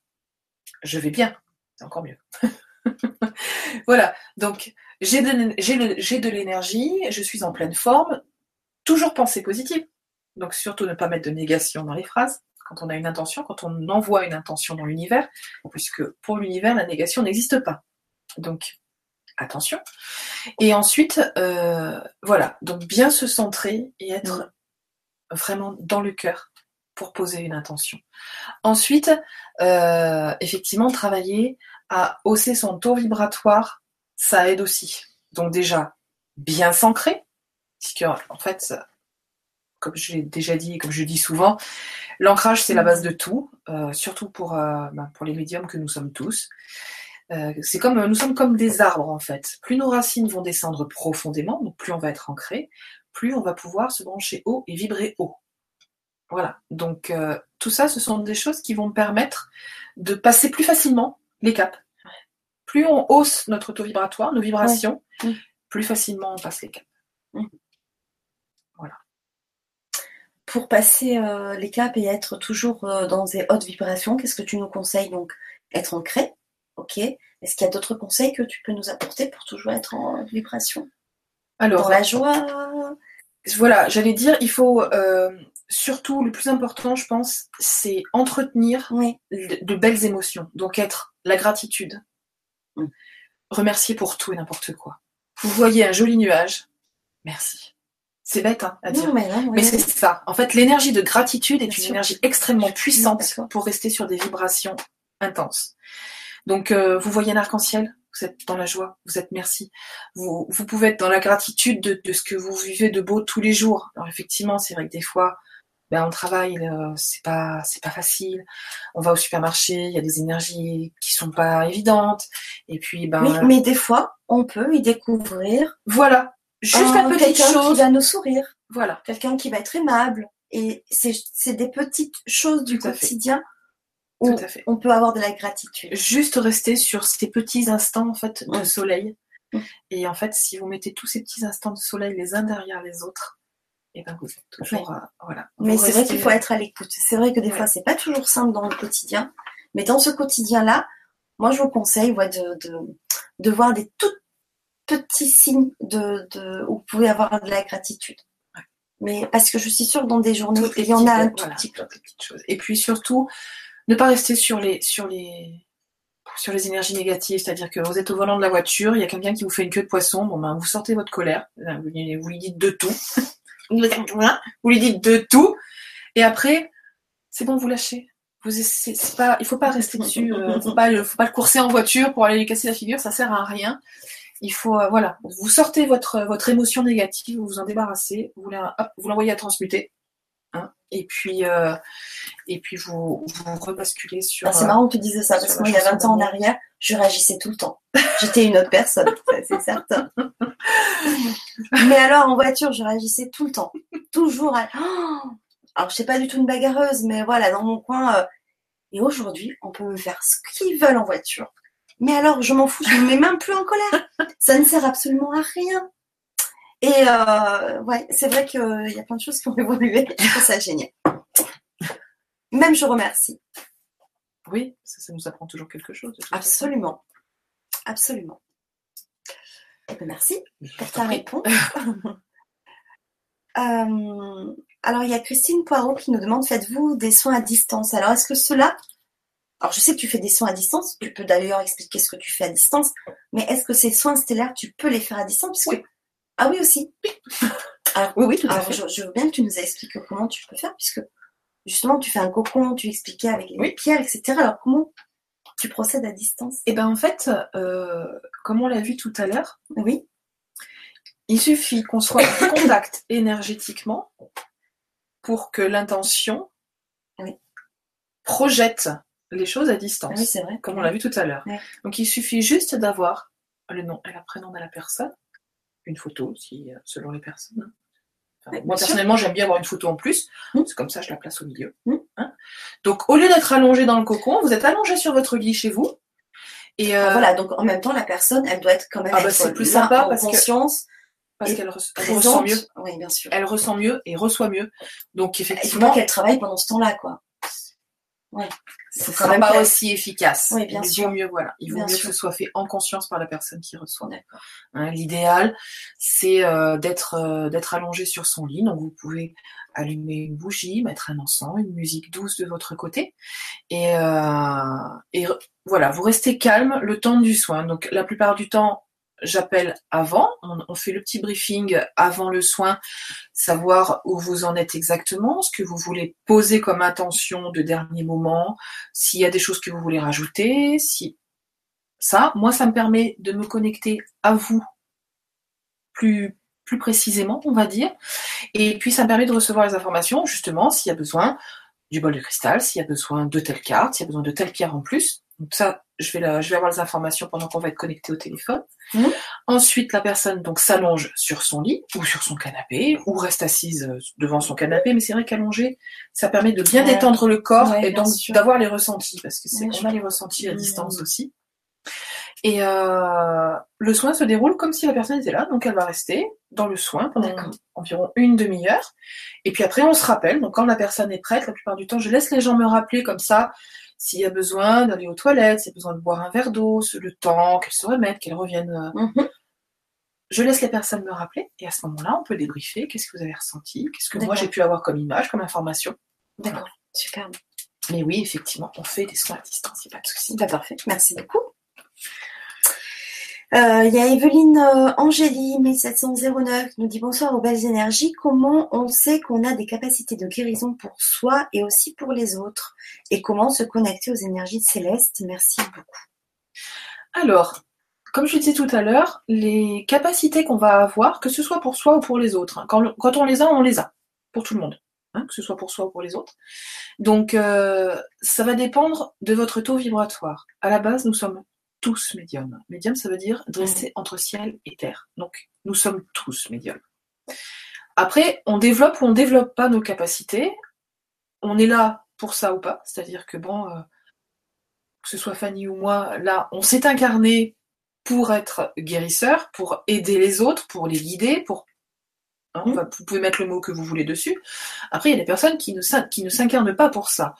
Je vais bien. C'est encore mieux. voilà, donc j'ai de, l'énergie, je suis en pleine forme, toujours penser positive. Donc surtout ne pas mettre de négation dans les phrases quand on a une intention, quand on envoie une intention dans l'univers, puisque pour l'univers, la négation n'existe pas. Donc attention. Et ensuite, euh, voilà, donc bien se centrer et être vraiment dans le cœur pour poser une intention. Ensuite, euh, effectivement, travailler à hausser son taux vibratoire, ça aide aussi. Donc déjà, bien s'ancrer, puisque en fait, comme j'ai déjà dit et comme je dis souvent, l'ancrage c'est la base de tout, euh, surtout pour, euh, bah, pour les médiums que nous sommes tous. c'est comme nous sommes comme des arbres en fait. Plus nos racines vont descendre profondément, donc plus on va être ancré, plus on va pouvoir se brancher haut et vibrer haut. Voilà. Donc euh, tout ça, ce sont des choses qui vont permettre de passer plus facilement les caps. Plus on hausse notre taux vibratoire, nos vibrations, plus facilement on passe les caps. Pour passer euh, les caps et être toujours euh, dans des hautes vibrations, qu'est-ce que tu nous conseilles? Donc Être ancré, ok. Est-ce qu'il y a d'autres conseils que tu peux nous apporter pour toujours être en vibration? Alors, dans la joie? Voilà, j'allais dire, il faut surtout, le plus important, je pense, c'est entretenir de, belles émotions. Donc être la gratitude. Mm. Remercier pour tout et n'importe quoi. Vous voyez un joli nuage, merci. C'est bête hein, à dire. mais, c'est ça. En fait, l'énergie de gratitude est une énergie extrêmement puissante pour rester sur des vibrations intenses. Donc, euh, vous voyez un arc-en-ciel, vous êtes dans la joie, vous êtes merci. Vous, vous pouvez être dans la gratitude de, de, ce que vous vivez de beau tous les jours. Alors effectivement, c'est vrai que des fois, ben, on travaille, euh, c'est pas c'est pas facile. On va au supermarché, il y a des énergies qui sont pas évidentes. Et puis ben. Mais, des fois, on peut y découvrir. Voilà, juste un, petit chose qui va nous sourire. Voilà, quelqu'un qui va être aimable. Et c'est des petites choses du Tout quotidien où Tout à fait. on peut avoir de la gratitude. Juste rester sur ces petits instants en fait de soleil. Et en fait, si vous mettez tous ces petits instants de soleil les uns derrière les autres, et ben vous êtes toujours euh, voilà. Mais c'est vrai qu'il faut être à l'écoute. C'est vrai que des Ouais. fois, c'est pas toujours simple dans le quotidien. Mais dans ce quotidien-là, moi, je vous conseille ouais, de, de, de voir des tout petits signes de, de, où vous pouvez avoir de la gratitude. Ouais. Mais parce que je suis sûre que dans des journées, il y en a un tout voilà, petit peu. Et puis surtout, ne pas rester sur les sur les sur les énergies négatives, c'est-à-dire que vous êtes au volant de la voiture, il y a quelqu'un qui vous fait une queue de poisson, bon ben vous sortez votre colère, euh, vous lui, vous lui dites de tout, vous lui dites de tout, et après c'est bon, vous lâchez. Vous c'est pas, il faut pas rester dessus, euh, faut pas, faut pas le courser en voiture pour aller lui casser la figure, ça sert à rien. Il faut, euh, voilà, vous sortez votre votre émotion négative, vous vous en débarrassez, vous l'envoyez à transmuter, hein, et puis euh, et puis vous vous rebasculez sur. Ah, c'est euh, marrant que tu dises ça, parce que moi, il y a chanson 20 ans en arrière, je réagissais tout le temps. J'étais une autre personne, c'est certain. Mais alors, en voiture, je réagissais tout le temps. Toujours à... Oh alors, je sais pas du tout une bagarreuse, mais voilà, dans mon coin. euh, Et aujourd'hui, on peut me faire ce qu'ils veulent en voiture. Mais alors, je m'en fous, je me mets même plus en colère. Ça ne sert absolument à rien. Et euh, ouais, c'est vrai qu'il y a plein de choses qui ont évolué. Je trouve ça génial. Même je remercie. Oui, ça, ça nous apprend toujours quelque chose. Absolument. Absolument. Merci pour ta réponse. Euh, alors, il y a Christine Poirot qui nous demande faites-vous des soins à distance? Alors, est-ce que cela. Alors, je sais que tu fais des soins à distance. Tu peux d'ailleurs expliquer ce que tu fais à distance. Mais est-ce que ces soins stellaires, tu peux les faire à distance? Puisque... Ah oui, aussi. Alors, Oui, oui, tout à alors, fait. je, je veux bien que tu nous expliques comment tu peux faire, puisque justement, tu fais un cocon, tu expliquais avec les Oui. pierres, etc. Alors, comment tu procèdes à distance? Et ben en fait, euh, comme on l'a vu tout à l'heure, Oui, il suffit qu'on soit en contact énergétiquement pour que l'intention Oui. projette les choses à distance. oui c'est vrai. comme on l'a vu tout à l'heure. Donc il suffit juste d'avoir le nom et le prénom de la personne, une photo euh, selon les personnes. hein. Enfin, moi personnellement j'aime bien avoir une photo en plus, Mm. c'est comme ça je la place au milieu. Mm. hein. Donc au lieu d'être allongé dans le cocon, vous êtes allongé sur votre lit chez vous. Et euh, Voilà, donc en même temps, la personne, elle doit être quand même Ah bah, être plus là, sympa en parce que- conscience, parce qu'elle re- elle ressent mieux, Oui, bien sûr. elle ressent mieux et reçoit mieux. Donc Il faut pas effectivement, qu'elle travaille pendant ce temps-là, quoi. Ouais. ce sera quand même pas aussi efficace. Oui, bien il sûr. vaut mieux, voilà, il vaut Bien mieux sûr. que ce soit fait en conscience par la personne qui reçoit. Hein, L'idéal, c'est euh, d'être euh, d'être allongé sur son lit. Donc vous pouvez allumer une bougie, mettre un encens, une musique douce de votre côté, et, euh, et voilà, vous restez calme le temps du soin. Donc la plupart du temps, j'appelle avant. On, fait le petit briefing avant le soin, savoir où vous en êtes exactement, ce que vous voulez poser comme intention de dernier moment, s'il y a des choses que vous voulez rajouter, si ça, moi, ça me permet de me connecter à vous plus, plus précisément, on va dire. Et puis, ça me permet de recevoir les informations, justement, s'il y a besoin du bol de cristal, s'il y a besoin de telle carte, s'il y a besoin de telle pierre en plus. Ça, je vais, la- je vais avoir les informations pendant qu'on va être connecté au téléphone. Mhm. Ensuite, la personne donc s'allonge sur son lit ou sur son canapé ou reste assise euh, devant son canapé. Mais c'est vrai qu'allonger, ça permet de bien Ouais. détendre le corps Ouais, et donc d'avoir les ressentis parce que c'est Ouais, on je a les ressentis à Mhm. distance aussi. Et euh, le soin se déroule comme si la personne était là, donc elle va rester dans le soin pendant environ une demi-heure. Et puis après, on se rappelle. Donc quand la personne est prête, la plupart du temps, je laisse les gens me rappeler comme ça s'il y a besoin d'aller aux toilettes, s'il y a besoin de boire un verre d'eau, le temps qu'elles se remettent, qu'elles reviennent. euh, Mhm. Je laisse les personnes me rappeler et à ce moment-là, on peut débriefer. Qu'est-ce que vous avez ressenti? Qu'est-ce que moi j'ai pu avoir comme image, comme information? D'accord. Superbe. Mais oui, effectivement, on fait des soins à distance, il n'y a pas de souci. Bah, parfait. Merci beaucoup. Euh, Il y a Evelyne euh, Angélie, 1709, qui nous dit bonsoir aux belles énergies. Comment on sait qu'on a des capacités de guérison pour soi et aussi pour les autres? Et comment se connecter aux énergies célestes? Merci beaucoup. Alors, comme je disais tout à l'heure, les capacités qu'on va avoir, que ce soit pour soi ou pour les autres, hein, quand, on les a, on les a, pour tout le monde, hein, que ce soit pour soi ou pour les autres. Donc, euh, ça va dépendre de votre taux vibratoire. À la base, nous sommes tous médiums. Médium, ça veut dire dressé entre ciel et terre. Donc, nous sommes tous médiums. Après, on développe ou on développe pas nos capacités. On est là pour ça ou pas. C'est-à-dire que bon, euh, que ce soit Fanny ou moi, là, on s'est incarné pour être guérisseur, pour aider les autres, pour les guider, pour hein, Mm. vous pouvez mettre le mot que vous voulez dessus. Après, il y a des personnes qui ne, qui ne s'incarnent pas pour ça.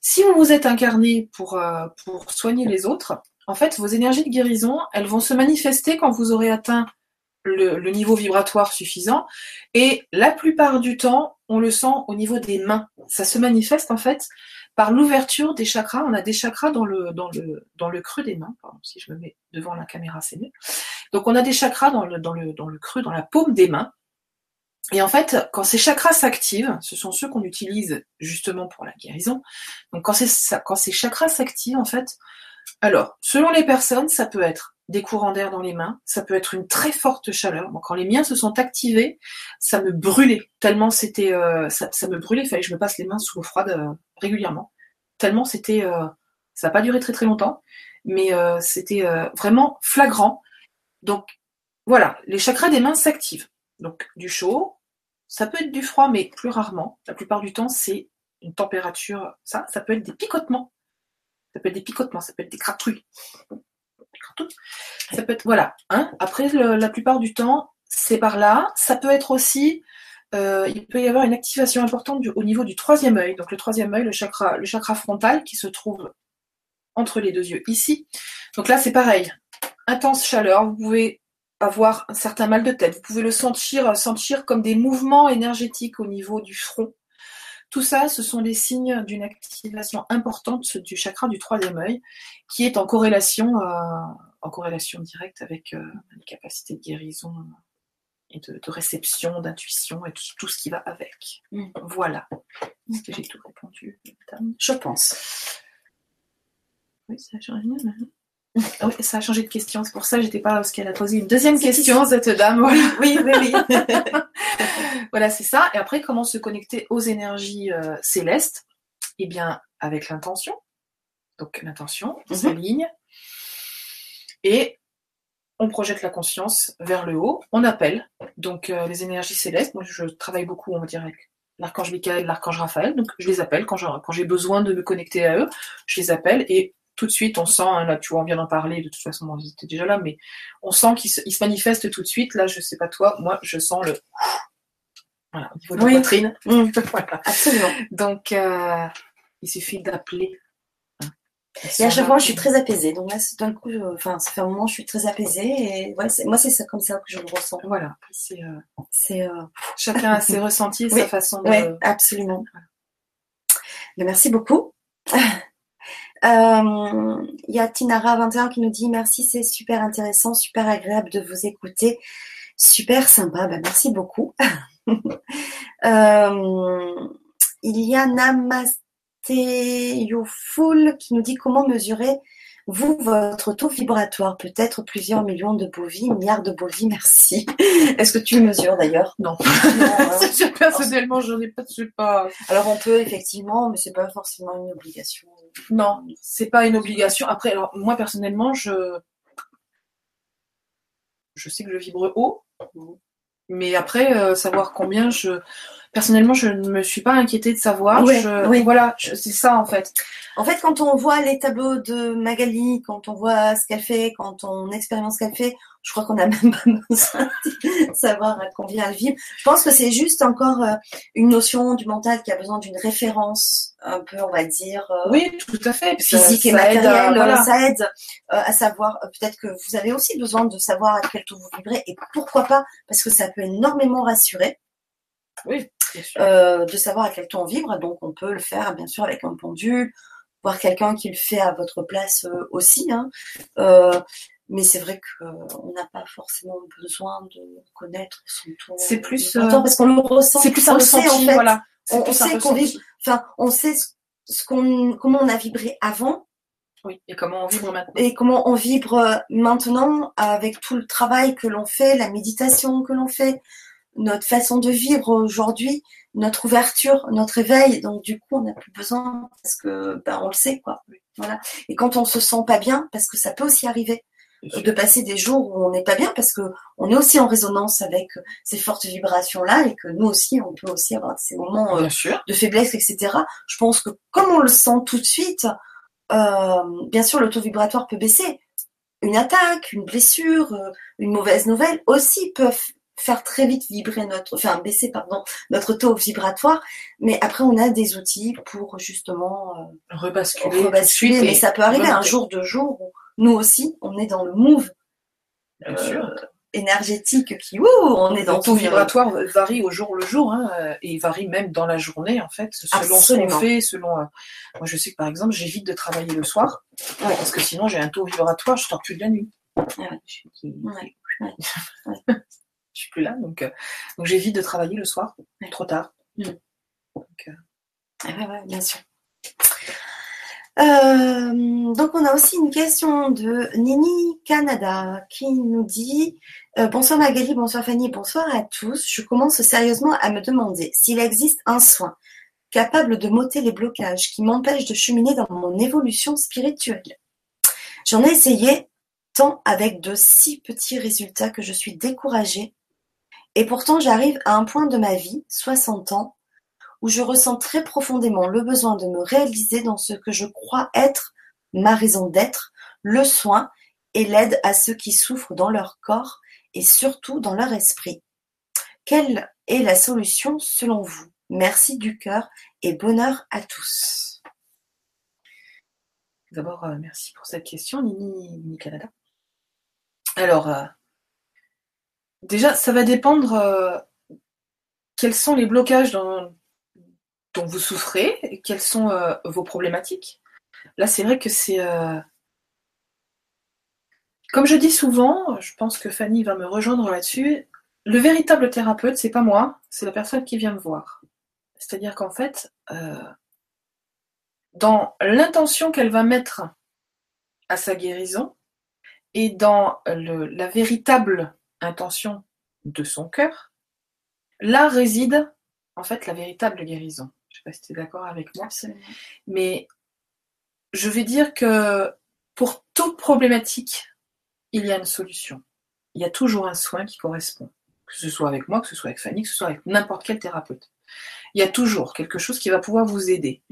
Si vous vous êtes incarné pour, euh, pour soigner les autres, en fait, vos énergies de guérison, elles vont se manifester quand vous aurez atteint le, niveau vibratoire suffisant. Et la plupart du temps, on le sent au niveau des mains. Ça se manifeste en fait par l'ouverture des chakras. On a des chakras dans le, dans creux des mains. Pardon, si je me mets devant la caméra, c'est mieux. Donc on a des chakras dans le, dans dans creux, dans la paume des mains. Et en fait, quand ces chakras s'activent, ce sont ceux qu'on utilise justement pour la guérison. Donc quand, quand ces chakras s'activent, en fait, alors, selon les personnes, ça peut être des courants d'air dans les mains, ça peut être une très forte chaleur. Quand les miens se sont activés, ça me brûlait tellement c'était, euh, ça, me brûlait. Il fallait que je me passe les mains sous l'eau froide euh, régulièrement. Tellement c'était, euh, ça n'a pas duré très très longtemps, mais c'était vraiment flagrant. Donc voilà, les chakras des mains s'activent. Donc du chaud, ça peut être du froid, mais plus rarement. La plupart du temps, c'est une température. Ça, ça peut être des picotements. Ça peut être des picotements, ça peut être des cratouilles. Ça peut être voilà. Hein Après, le- la plupart du temps, c'est par là. Ça peut être aussi. euh, il peut y avoir une activation importante du- au niveau du troisième œil. Donc le troisième œil, le chakra, le chakra frontal qui se trouve entre les deux yeux ici. Donc là, c'est pareil. Intense chaleur. Vous pouvez avoir un certain mal de tête. Vous pouvez le sentir, sentir comme des mouvements énergétiques au niveau du front. Tout ça, ce sont les signes d'une activation importante du chakra du troisième œil, qui est en corrélation, euh, en corrélation directe avec euh, les capacités de guérison et de, de réception, d'intuition et tout, tout ce qui va avec. Mm. Voilà. Est-ce que j'ai tout répondu, madame Je pense. Oui, ça a changé. Oui, ça a changé de question. C'est pour ça que j'étais pas parce qu'elle a posé une deuxième question, cette dame. Voilà. Oui, oui, oui. Voilà, c'est ça. Et après, comment se connecter aux énergies euh, célestes? Eh bien, avec l'intention. Donc, l'intention, on Mhm. s'aligne. Et on projette la conscience vers le haut. On appelle donc euh, les énergies célestes. Moi, je travaille beaucoup, on va dire, avec l'archange Michael, l'archange Raphaël. Donc, je les appelle quand j'ai quand j'ai besoin de me connecter à eux. Je les appelle et tout de suite, on sent, hein, là, tu vois, on vient d'en parler, de toute façon, bon, ils étaient déjà là, mais on sent qu'ils se, manifestent tout de suite. Là, je sais pas toi, moi, je sens le voilà, au niveau de Oui. la poitrine. Mm. Voilà. Absolument. Donc, euh, il suffit d'appeler. Et à chaque fois, je suis très apaisée. Donc là, c'est- d'un coup, je- enfin, ça fait un moment, je suis très apaisée. Et ouais, moi, c'est ça, comme ça que je le ressens. Voilà, c'est, euh, euh, chacun a ses ressentis et Oui. sa façon de. ouais, absolument. Mais merci beaucoup. Euh, Il y a Tinara21 qui nous dit merci, c'est super intéressant, super agréable de vous écouter, super sympa. Ben, merci beaucoup. Euh, il y a Namaste Youful qui nous dit comment mesurer vous votre taux vibratoire, peut-être plusieurs millions de bovies, milliards de bovies, merci. Est-ce que tu mesures d'ailleurs? Non. Non, hein. Personnellement, j'en ai pas, je sais pas. Alors on peut effectivement, mais c'est pas forcément une obligation. Non, c'est pas une obligation. Après, alors moi personnellement, je je sais que je vibre haut, mais après euh, savoir combien je personnellement je ne me suis pas inquiétée de savoir. Ouais, Je- oui. Voilà, c'est ça en fait. En fait, quand on voit les tableaux de Magali, quand on voit ce qu'elle fait, quand on expérimente ce qu'elle fait, je crois qu'on n'a même pas besoin de savoir à combien elle vibre. Je pense que c'est juste encore euh, une notion du mental qui a besoin d'une référence un peu, on va dire, euh, Oui, tout à fait. Ça- physique et ça aide à- matérielle. voilà. Ça aide euh, à savoir, euh, peut-être que vous avez aussi besoin de savoir à quel taux vous vibrez et pourquoi pas, parce que ça peut énormément rassurer. Oui. Euh, de savoir à quel ton on vibre. Donc, on peut le faire, bien sûr, avec un pendule, voir quelqu'un qui le fait à votre place euh, aussi. hein. Euh, mais c'est vrai qu'on n'a pas forcément besoin de connaître son ton. C'est plus, euh, parce qu'on le ressent. c'est plus un le sait, ressenti, en fait. voilà. On, sait qu'on ressenti. vibre. Enfin, on sait ce, ce qu'on, comment on a vibré avant Oui, et comment on vibre maintenant. et comment on vibre maintenant avec tout le travail que l'on fait, la méditation que l'on fait, notre façon de vivre aujourd'hui, notre ouverture, notre éveil. Donc du coup, on n'a plus besoin parce que ben, on le sait quoi. Voilà. Et quand on se sent pas bien, parce que ça peut aussi arriver, de passer des jours où on n'est pas bien parce que on est aussi en résonance avec ces fortes vibrations là et que nous aussi on peut aussi avoir ces moments euh, de faiblesse etc je pense que comme on le sent tout de suite euh, bien sûr le taux vibratoire peut baisser une attaque une blessure euh, une mauvaise nouvelle aussi peuvent faire très vite vibrer notre, enfin baisser pardon notre taux vibratoire, mais après on a des outils pour justement rebasculer, rebasculer. mais ça peut arriver un jour, deux jours où nous aussi, on est dans le move euh, énergétique qui, ouh, on est dans le taux vibratoire varie au jour le jour hein, euh, et varie même dans la journée en fait, selon ce qu'on fait, selon. Euh, moi, je sais que par exemple, j'évite de travailler le soir parce que sinon j'ai un taux vibratoire, je sors plus de la nuit. Je, suis plus là, donc, donc j'évite de travailler le soir, trop tard. Mm. bien sûr. Euh, donc on a aussi une question de Nini Canada qui nous dit euh, Bonsoir Magali, bonsoir Fanny, bonsoir à tous. Je commence sérieusement à me demander s'il existe un soin capable de m'ôter les blocages qui m'empêchent de cheminer dans mon évolution spirituelle. J'en ai essayé tant avec de si petits résultats que je suis découragée. Et pourtant j'arrive à un point de ma vie, 60 ans, où je ressens très profondément le besoin de me réaliser dans ce que je crois être ma raison d'être, le soin et l'aide à ceux qui souffrent dans leur corps et surtout dans leur esprit. Quelle est la solution selon vous? Merci du cœur et bonheur à tous. D'abord, euh, merci pour cette question, Nini, Canada. Alors, euh, déjà, ça va dépendre euh, quels sont les blocages dont vous souffrez, quelles sont euh, vos problématiques. Là, c'est vrai que c'est... Euh, comme je dis souvent, je pense que Fanny va me rejoindre là-dessus, le véritable thérapeute, c'est pas moi, c'est la personne qui vient me voir. C'est-à-dire qu'en fait, dans l'intention qu'elle va mettre à sa guérison et dans la véritable intention de son cœur, là réside en fait la véritable guérison. Je ne sais pas si tu es d'accord avec moi. Mais je vais dire que pour toute problématique, il y a une solution. Il y a toujours un soin qui correspond. Que ce soit avec moi, que ce soit avec Fanny, que ce soit avec n'importe quel thérapeute. Il y a toujours quelque chose qui va pouvoir vous aider.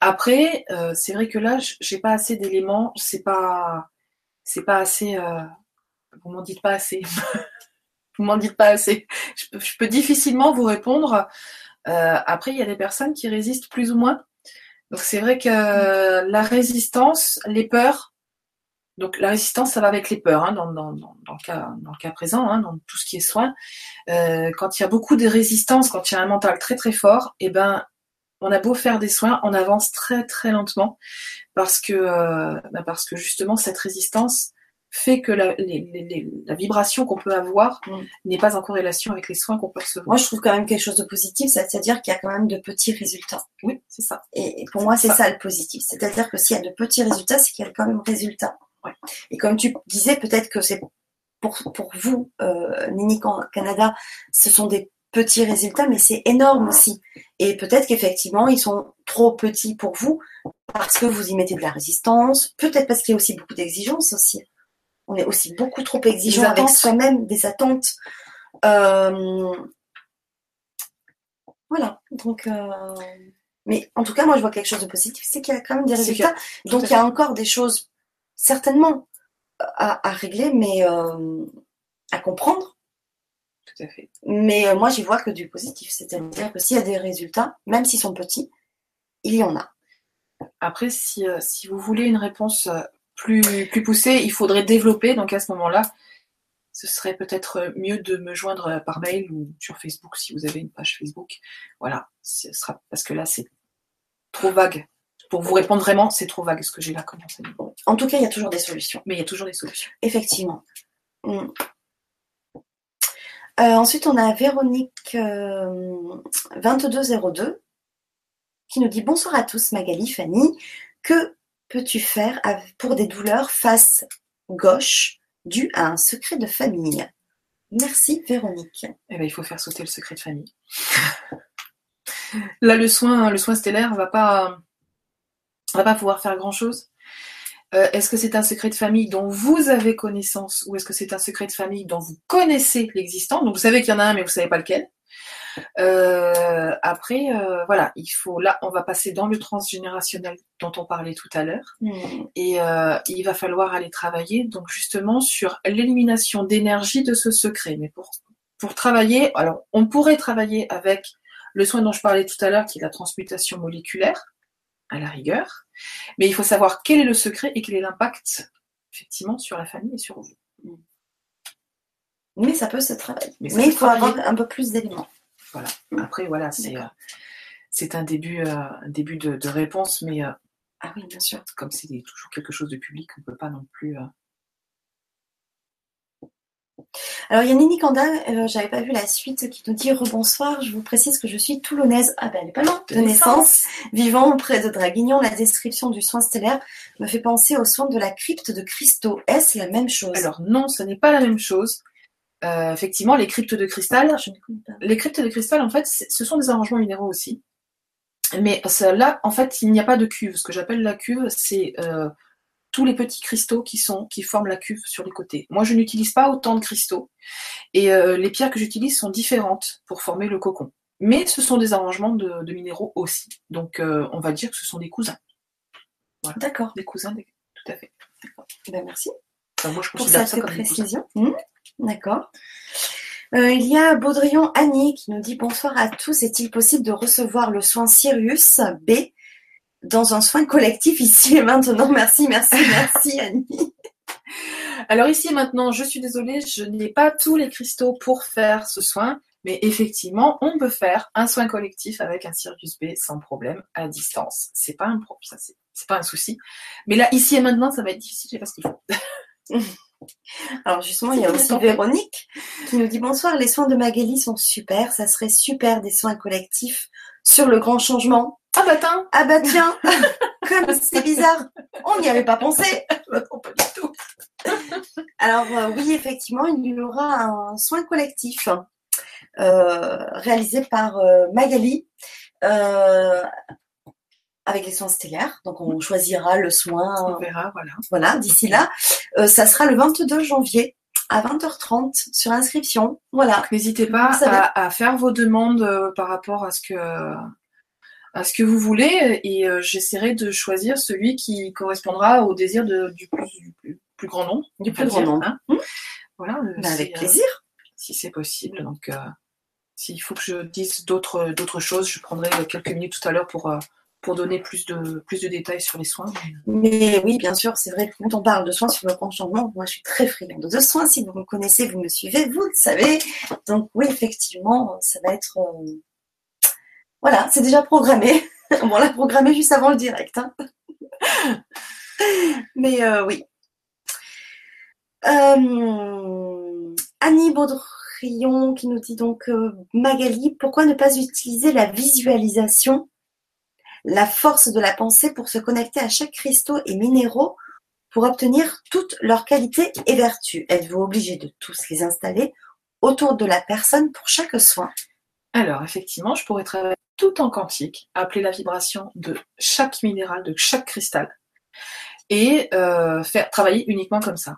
Après, euh, c'est vrai que là, j'ai pas assez d'éléments, c'est pas, c'est pas assez. Euh, vous m'en dites pas assez. vous m'en dites pas assez. je peux difficilement vous répondre euh, après, il y a des personnes qui résistent plus ou moins. Donc c'est vrai que la résistance, les peurs, donc la résistance, ça va avec les peurs hein, dans, le cas, présent, hein, dans tout ce qui est soin. Euh, quand il y a beaucoup de résistance, quand il y a un mental très très fort, eh ben on a beau faire des soins, on avance très très lentement parce que euh, bah, parce que justement cette résistance fait que la, vibration qu'on peut avoir mm. n'est pas en corrélation avec les soins qu'on peut recevoir. Moi, je trouve quand même quelque chose de positif, c'est-à-dire qu'il y a quand même de petits résultats. Oui, c'est ça. Et, pour moi, c'est ça. le positif. C'est-à-dire que s'il y a de petits résultats, c'est qu'il y a quand même résultats. Et comme tu disais, peut-être que c'est pour, pour vous, euh, Nini Canada, ce sont des petits résultats, mais c'est énorme aussi. Et peut-être qu'effectivement, ils sont trop petits pour vous parce que vous y mettez de la résistance, peut-être parce qu'il y a aussi beaucoup d'exigences aussi on est aussi beaucoup trop exigeant avec soi-même, des attentes. Euh, voilà. Donc, euh, mais en tout cas, moi, je vois quelque chose de positif, c'est qu'il y a quand même des résultats. Donc, il y a encore des choses certainement à, régler, mais euh, à comprendre. Tout à fait. Mais moi, j'y vois que du positif. C'est-à-dire que s'il y a des résultats, même s'ils sont petits, il y en a. Après, si, si vous voulez une réponse plus, plus poussé, il faudrait développer. Donc à ce moment-là, ce serait peut-être mieux de me joindre par mail ou sur Facebook si vous avez une page Facebook. Voilà, ce sera parce que là c'est trop vague. Pour vous répondre vraiment, c'est trop vague ce que j'ai là comme enseignement. En tout cas, il y a toujours des solutions. Mais il y a toujours des solutions. Effectivement. Mm. Euh, ensuite, on a Véronique 2202 euh, qui nous dit bonsoir à tous, Magali, Fanny. Que peux-tu faire pour des douleurs face gauche dues à un secret de famille? Merci Véronique. Eh ben, il faut faire sauter le secret de famille. Là, le soin, le soin stellaire va pas, va pas pouvoir faire grand chose. Euh, est-ce que c'est un secret de famille dont vous avez connaissance ou est-ce que c'est un secret de famille dont vous connaissez l'existence? Donc vous savez qu'il y en a un mais vous savez pas lequel. Euh, après, euh, voilà, il faut là, on va passer dans le transgénérationnel dont on parlait tout à l'heure, Hmm. et euh, il va falloir aller travailler donc justement sur l'élimination d'énergie de ce secret. Mais pour pour travailler, alors on pourrait travailler avec le soin dont je parlais tout à l'heure, qui est la transmutation moléculaire, à la rigueur, mais il faut savoir quel est le secret et quel est l'impact effectivement sur la famille et sur vous. Mais ça peut se travailler. Mais il faut travailler. avoir un peu plus d'éléments. Voilà. Après, voilà, c'est euh, c'est un début, euh, un début de, de réponse, mais euh, Ah oui, bien sûr. comme c'est toujours quelque chose de public, on peut pas non plus. euh, Alors, il y a Nini Kanda, j'avais pas vu la suite, qui nous dit Rebonsoir, je vous précise que je suis toulonnaise. Ah ben, elle est pas loin. De, De naissance, vivant près de Draguignan. La description du soin stellaire me fait penser au soin de la crypte de Christo. Est-ce la même chose? Alors non, ce n'est pas la même chose. Euh, effectivement, les cryptes de cristal, pas. les cryptes de cristal, en fait, ce sont des arrangements minéraux aussi. Mais là, en fait, il n'y a pas de cuve. Ce que j'appelle la cuve, c'est euh, tous les petits cristaux qui sont qui forment la cuve sur les côtés. Moi, je n'utilise pas autant de cristaux et euh, les pierres que j'utilise sont différentes pour former le cocon. Mais ce sont des arrangements de, de minéraux aussi. Donc, euh, on va dire que ce sont des cousins, D'accord. des cousins, des- tout à fait. Ben, merci. Enfin, moi, je pour cette ça précision. Hmm, D'accord. Euh, il y a Baudrillon Annie qui nous dit bonsoir à tous. Est-il possible de recevoir le soin Sirius B dans un soin collectif ici et maintenant? Merci, merci, merci Annie. Alors ici et maintenant, je suis désolée, je n'ai pas tous les cristaux pour faire ce soin, mais effectivement, on peut faire un soin collectif avec un Sirius B sans problème à distance. C'est pas un pro, ça c'est c'est pas un souci. Mais là, ici et maintenant, ça va être difficile, je sais pas ce qu'il faut. Alors justement, il y a aussi Véronique qui nous dit bonsoir. Les soins de Magali sont super. Ça serait super des soins collectifs sur le grand changement. Ah bah tiens, Ah bah tiens, comme c'est bizarre, on n'y avait pas pensé. bah non, pas du tout. Alors euh, oui, effectivement, il y aura un soin collectif euh, réalisé par euh, Magali avec les soins stellaires. Donc on choisira le soin, On verra, voilà. voilà, d'ici là. Euh, ça sera le 22 janvier à 20h30 sur inscription. Voilà. N'hésitez pas à, à faire vos demandes euh, par rapport à ce que à ce que vous voulez et euh, j'essaierai de choisir celui qui correspondra au désir de- du, plus, du plus- grand nombre. Du plus grand nombre. hein. Mmh. Voilà. Ben, avec plaisir. si c'est possible. Donc, s'il faut que je dise d'autres d'autres choses, je prendrai quelques minutes tout à l'heure pour pour donner plus de détails sur les soins. Mais oui, bien sûr, c'est vrai que quand on parle de soins sur le changement, moi je suis très friande de soins. Si vous me connaissez, vous me suivez, vous le savez. Donc oui, effectivement, ça va être... euh, Voilà, c'est déjà programmé. on l'a programmé juste avant le direct. hein. Mais euh, oui. Euh, Annie Baudrillon qui nous dit donc Magali, pourquoi ne pas utiliser la visualisation la force de la pensée pour se connecter à chaque cristaux et minéraux pour obtenir toutes leurs qualités et vertus. Êtes-vous obligé de tous les installer autour de la personne pour chaque soin? Alors, effectivement, je pourrais travailler tout en quantique, appeler la vibration de chaque minéral, de chaque cristal, et euh, faire travailler uniquement comme ça.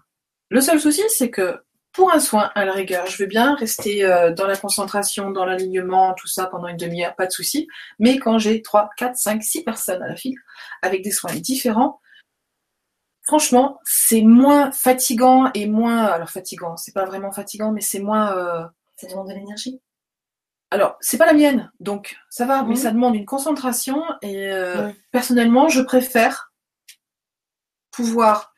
Le seul souci, c'est que pour un soin, à la rigueur, je veux bien rester euh, dans la concentration, dans l'alignement, tout ça pendant une demi-heure, pas de souci. Mais quand j'ai 3, 4, 5, 6 personnes à la file, avec des soins différents, franchement, c'est moins fatigant et moins... Alors fatigant, c'est pas vraiment fatigant, mais c'est moins... euh, Ça demande de l'énergie. alors, c'est pas la mienne, donc ça va, mais Mhm. ça demande une concentration et euh, personnellement, je préfère pouvoir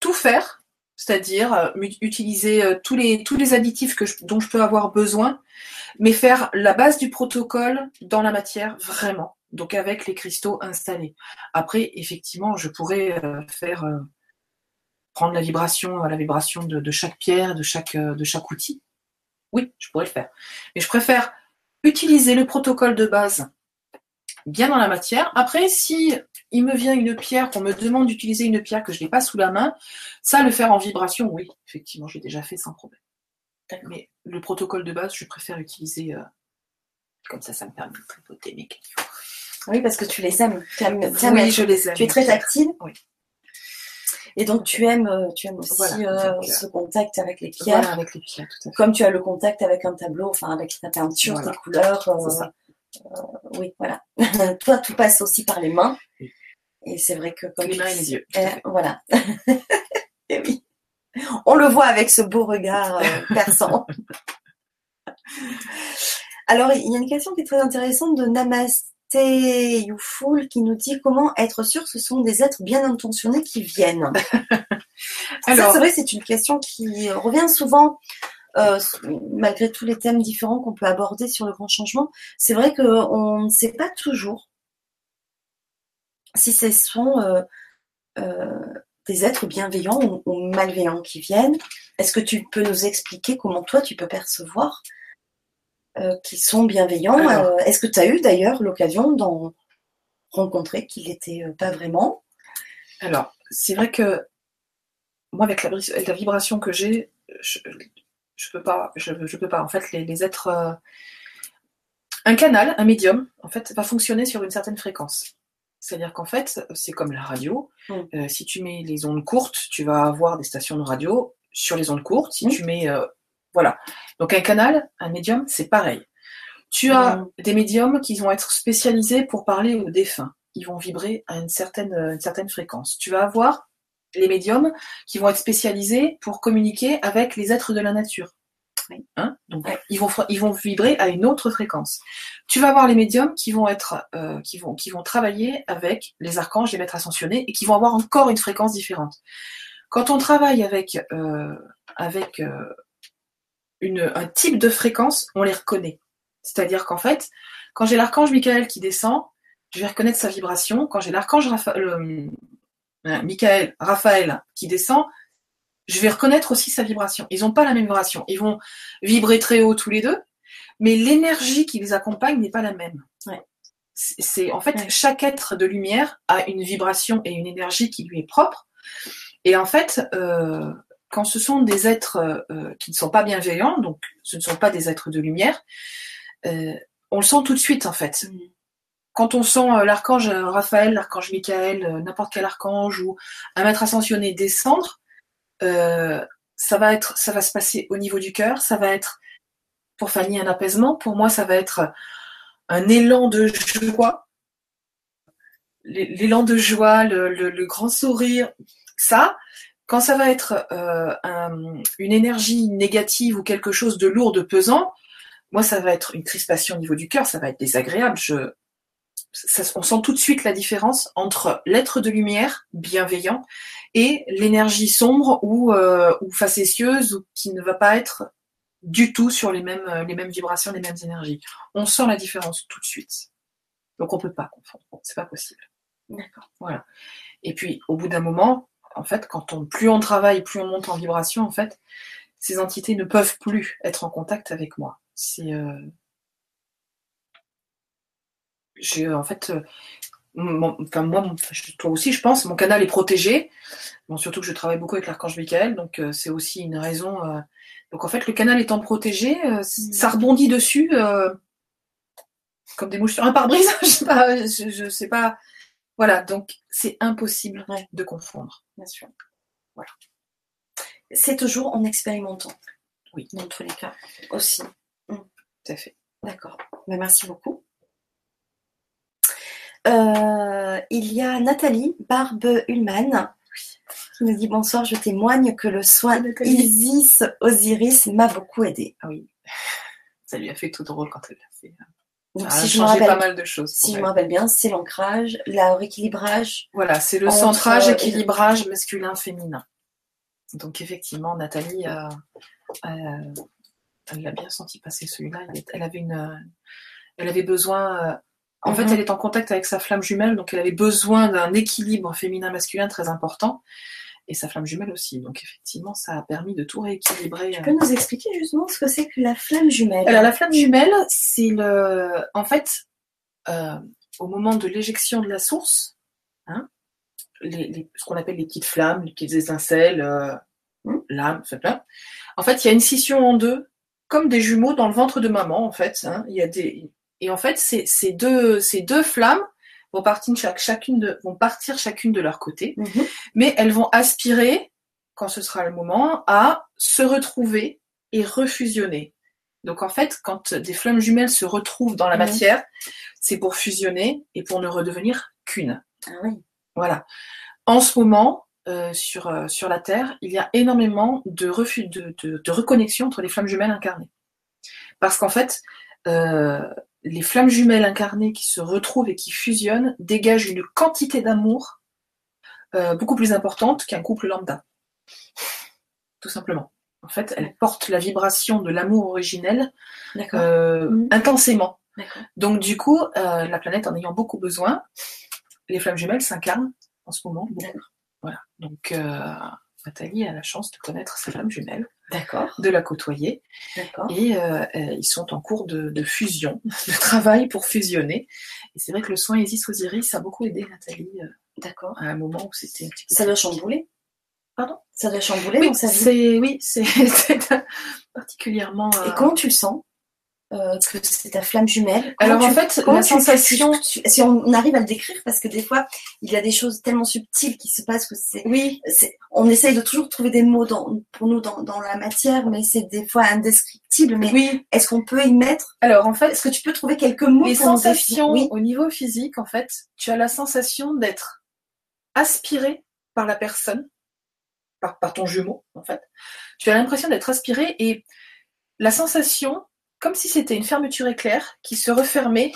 tout faire, c'est-à-dire euh, utiliser euh, tous les additifs dont je peux avoir besoin, mais faire la base du protocole dans la matière vraiment. Donc avec les cristaux installés. Après, effectivement, je pourrais euh, faire prendre la vibration, la vibration de, chaque pierre, de chaque outil. Oui, je pourrais le faire. Mais je préfère utiliser le protocole de base bien dans la matière. Après, si il me vient une pierre, qu'on me demande d'utiliser une pierre que je n'ai pas sous la main, ça, le faire en vibration, oui, effectivement, j'ai déjà fait sans problème. Mais le protocole de base, je préfère utiliser. euh, comme ça, ça me permet de tripoter mes cailloux. Oui, parce que tu les aimes. Tu aimes, tu aimes Oui, être- je les aime. tu es très tactile. Oui. Et donc tu aimes, euh, tu aimes aussi Voilà, euh, euh, ce contact avec les pierres, Voilà, avec les pierres, tout à fait. comme tu as le contact avec un tableau, enfin avec ta peinture, Voilà. tes couleurs. euh, Ça. oui, voilà. Toi, tout passe aussi par les mains. Et c'est vrai que comme Les mains et les yeux. eh, fait. voilà. Et oui. On le voit avec ce beau regard euh, perçant. Alors, il y a une question qui est très intéressante de Namaste Youful qui nous dit comment être sûr que ce sont des êtres bien intentionnés qui viennent. Alors, c'est vrai, c'est une question qui revient souvent, euh, malgré tous les thèmes différents qu'on peut aborder sur le grand changement. C'est vrai qu'on ne sait pas toujours si ce sont euh, euh, des êtres bienveillants ou, ou malveillants qui viennent. Est-ce que tu peux nous expliquer comment toi tu peux percevoir qu'ils sont bienveillants? Est-ce que tu as eu d'ailleurs l'occasion d'en rencontrer qu'ils n'étaient pas vraiment? Alors c'est vrai que moi, avec la vibration que j'ai, je, peux pas, je, je peux pas. En fait, les, les êtres, euh, un canal, un médium, en fait, va fonctionner sur une certaine fréquence. C'est-à-dire qu'en fait, c'est comme la radio. Mm. Euh, si tu mets les ondes courtes, tu vas avoir des stations de radio sur les ondes courtes. Si Mm. tu mets, euh, voilà. Donc un canal, un médium, c'est pareil. Tu as Mm. des médiums qui vont être spécialisés pour parler aux défunts. Ils vont vibrer à une certaine, une certaine fréquence. Tu vas avoir les médiums qui vont être spécialisés pour communiquer avec les êtres de la nature. Oui. Hein? Donc, Ouais. ils, vont, fra- ils vont vibrer à une autre fréquence. Tu vas avoir les médiums qui vont être, euh, qui vont, qui vont travailler avec les archanges, les maîtres ascensionnés, et qui vont avoir encore une fréquence différente. Quand on travaille avec, euh, avec euh, une, un type de fréquence, on les reconnaît. C'est-à-dire qu'en fait, quand j'ai l'archange Michael qui descend, je vais reconnaître sa vibration. Quand j'ai l'archange Michael, Raphaël qui descend, je vais reconnaître aussi sa vibration. Ils n'ont pas la même vibration. Ils vont vibrer très haut tous les deux, mais l'énergie qui les accompagne n'est pas la même. Ouais. C'est en fait Ouais. chaque être de lumière a une vibration et une énergie qui lui est propre. Et en fait, euh, quand ce sont des êtres euh, qui ne sont pas bienveillants, donc ce ne sont pas des êtres de lumière, euh, on le sent tout de suite en fait Mm. Quand on sent euh, l'archange Raphaël, l'archange Michael, euh, n'importe quel archange ou un maître ascensionné descendre, euh, ça va être, ça va se passer au niveau du cœur, ça va être pour Fanny un apaisement, pour moi ça va être un élan de joie, L'é- l'élan de joie, le, grand sourire, ça. Quand ça va être euh, un- une énergie négative ou quelque chose de lourd, de pesant, moi ça va être une crispation au niveau du cœur, ça va être désagréable. Je, ça- on sent tout de suite la différence entre l'être de lumière bienveillant et l'énergie sombre ou, euh, ou facétieuse ou qui ne va pas être du tout sur les mêmes, euh, les mêmes vibrations, les mêmes énergies. On sent la différence tout de suite. Donc on peut pas confondre, c'est pas possible. D'accord. Et puis au bout d'un moment, en fait, quand on plus on travaille, plus on monte en vibration, en fait, ces entités ne peuvent plus être en contact avec moi. C'est euh, j'ai en fait euh, mon- enfin moi je- toi aussi je pense mon canal est protégé bon surtout que je travaille beaucoup avec l'archange Michael donc euh, c'est aussi une raison euh, donc en fait le canal étant protégé euh, c- ça rebondit dessus euh, comme des mouches sur un pare-brise je sais pas je, je sais pas voilà donc c'est impossible Ouais. de confondre Bien sûr. Voilà. C'est toujours en expérimentant. Oui. Dans tous les cas. Aussi. tout à fait D'accord. Ben, merci beaucoup. Euh, il y a Nathalie Barbe Ullmann qui nous dit bonsoir, je témoigne que le soin. Isis Osiris m'a beaucoup aidé. ah oui ça lui a fait tout drôle quand elle l'a fait Donc, ça a si je me changé pas mal de choses si je me rappelle bien, c'est l'ancrage, le rééquilibrage. Voilà, c'est le centrage, euh, équilibrage masculin-féminin. Donc effectivement, Nathalie, euh, euh, elle l'a bien senti passer celui-là. Elle, avait une, elle avait besoin. Euh, en Mhm. fait, elle est en contact avec sa flamme jumelle, donc elle avait besoin d'un équilibre féminin-masculin très important, et sa flamme jumelle aussi. Donc effectivement, ça a permis de tout rééquilibrer. Tu euh. peux nous expliquer justement ce que c'est que la flamme jumelle? Alors la flamme jumelle, c'est le, en fait, euh, au moment de l'éjection de la source, hein, les, les- ce qu'on appelle les petites flammes, les petites étincelles, euh, lames, tout ça. En fait, il y a une scission en deux, comme des jumeaux dans le ventre de maman, en fait. hein. Il y a des, et en fait, ces, ces deux, ces deux flammes vont partir, chaque, chacune de, vont partir chacune de leur côté, Mhm. mais elles vont aspirer, quand ce sera le moment, à se retrouver et refusionner. Donc en fait, quand des flammes jumelles se retrouvent dans la Mhm. matière, c'est pour fusionner et pour ne redevenir qu'une. Ah oui. Voilà. En ce moment, euh, sur, euh, sur la Terre, il y a énormément de, refus, de, de, de reconnexion entre les flammes jumelles incarnées. Parce qu'en fait, euh, les flammes jumelles incarnées qui se retrouvent et qui fusionnent dégagent une quantité d'amour euh, beaucoup plus importante qu'un couple lambda. Tout simplement. En fait, elles portent la vibration de l'amour originel euh, Mhm. intensément. Donc du coup, euh, la planète en ayant beaucoup besoin, les flammes jumelles s'incarnent en ce moment. Voilà. Donc euh, Nathalie a la chance de connaître sa flamme jumelle, D'accord. De la côtoyer, D'accord. et euh, euh, ils sont en cours de, de fusion, de travail pour fusionner. Et c'est vrai que le soin Isis Osiris a beaucoup aidé Nathalie euh, D'accord. à un moment où c'était un petit peu Ça compliqué. chambouler. Pardon? Ça doit chambouler Oui, dans sa vie. c'est oui, c'est c'est particulièrement. euh, Et comment tu le sens? Euh, que c'est ta flamme jumelle Comment Alors en fait, la sensation. tu- si on arrive à le décrire, parce que des fois, il y a des choses tellement subtiles qui se passent que c'est, Oui, on essaye de toujours trouver des mots dans, pour nous dans, dans la matière, mais c'est des fois indescriptible. Mais oui. est-ce qu'on peut y mettre Alors en fait, Est-ce que tu peux trouver quelques mots les pour sensations Oui. au niveau physique, en fait, tu as la sensation d'être aspiré par la personne, par, par ton jumeau, en fait. Tu as l'impression d'être aspiré et la sensation, comme si c'était une fermeture éclair qui se refermait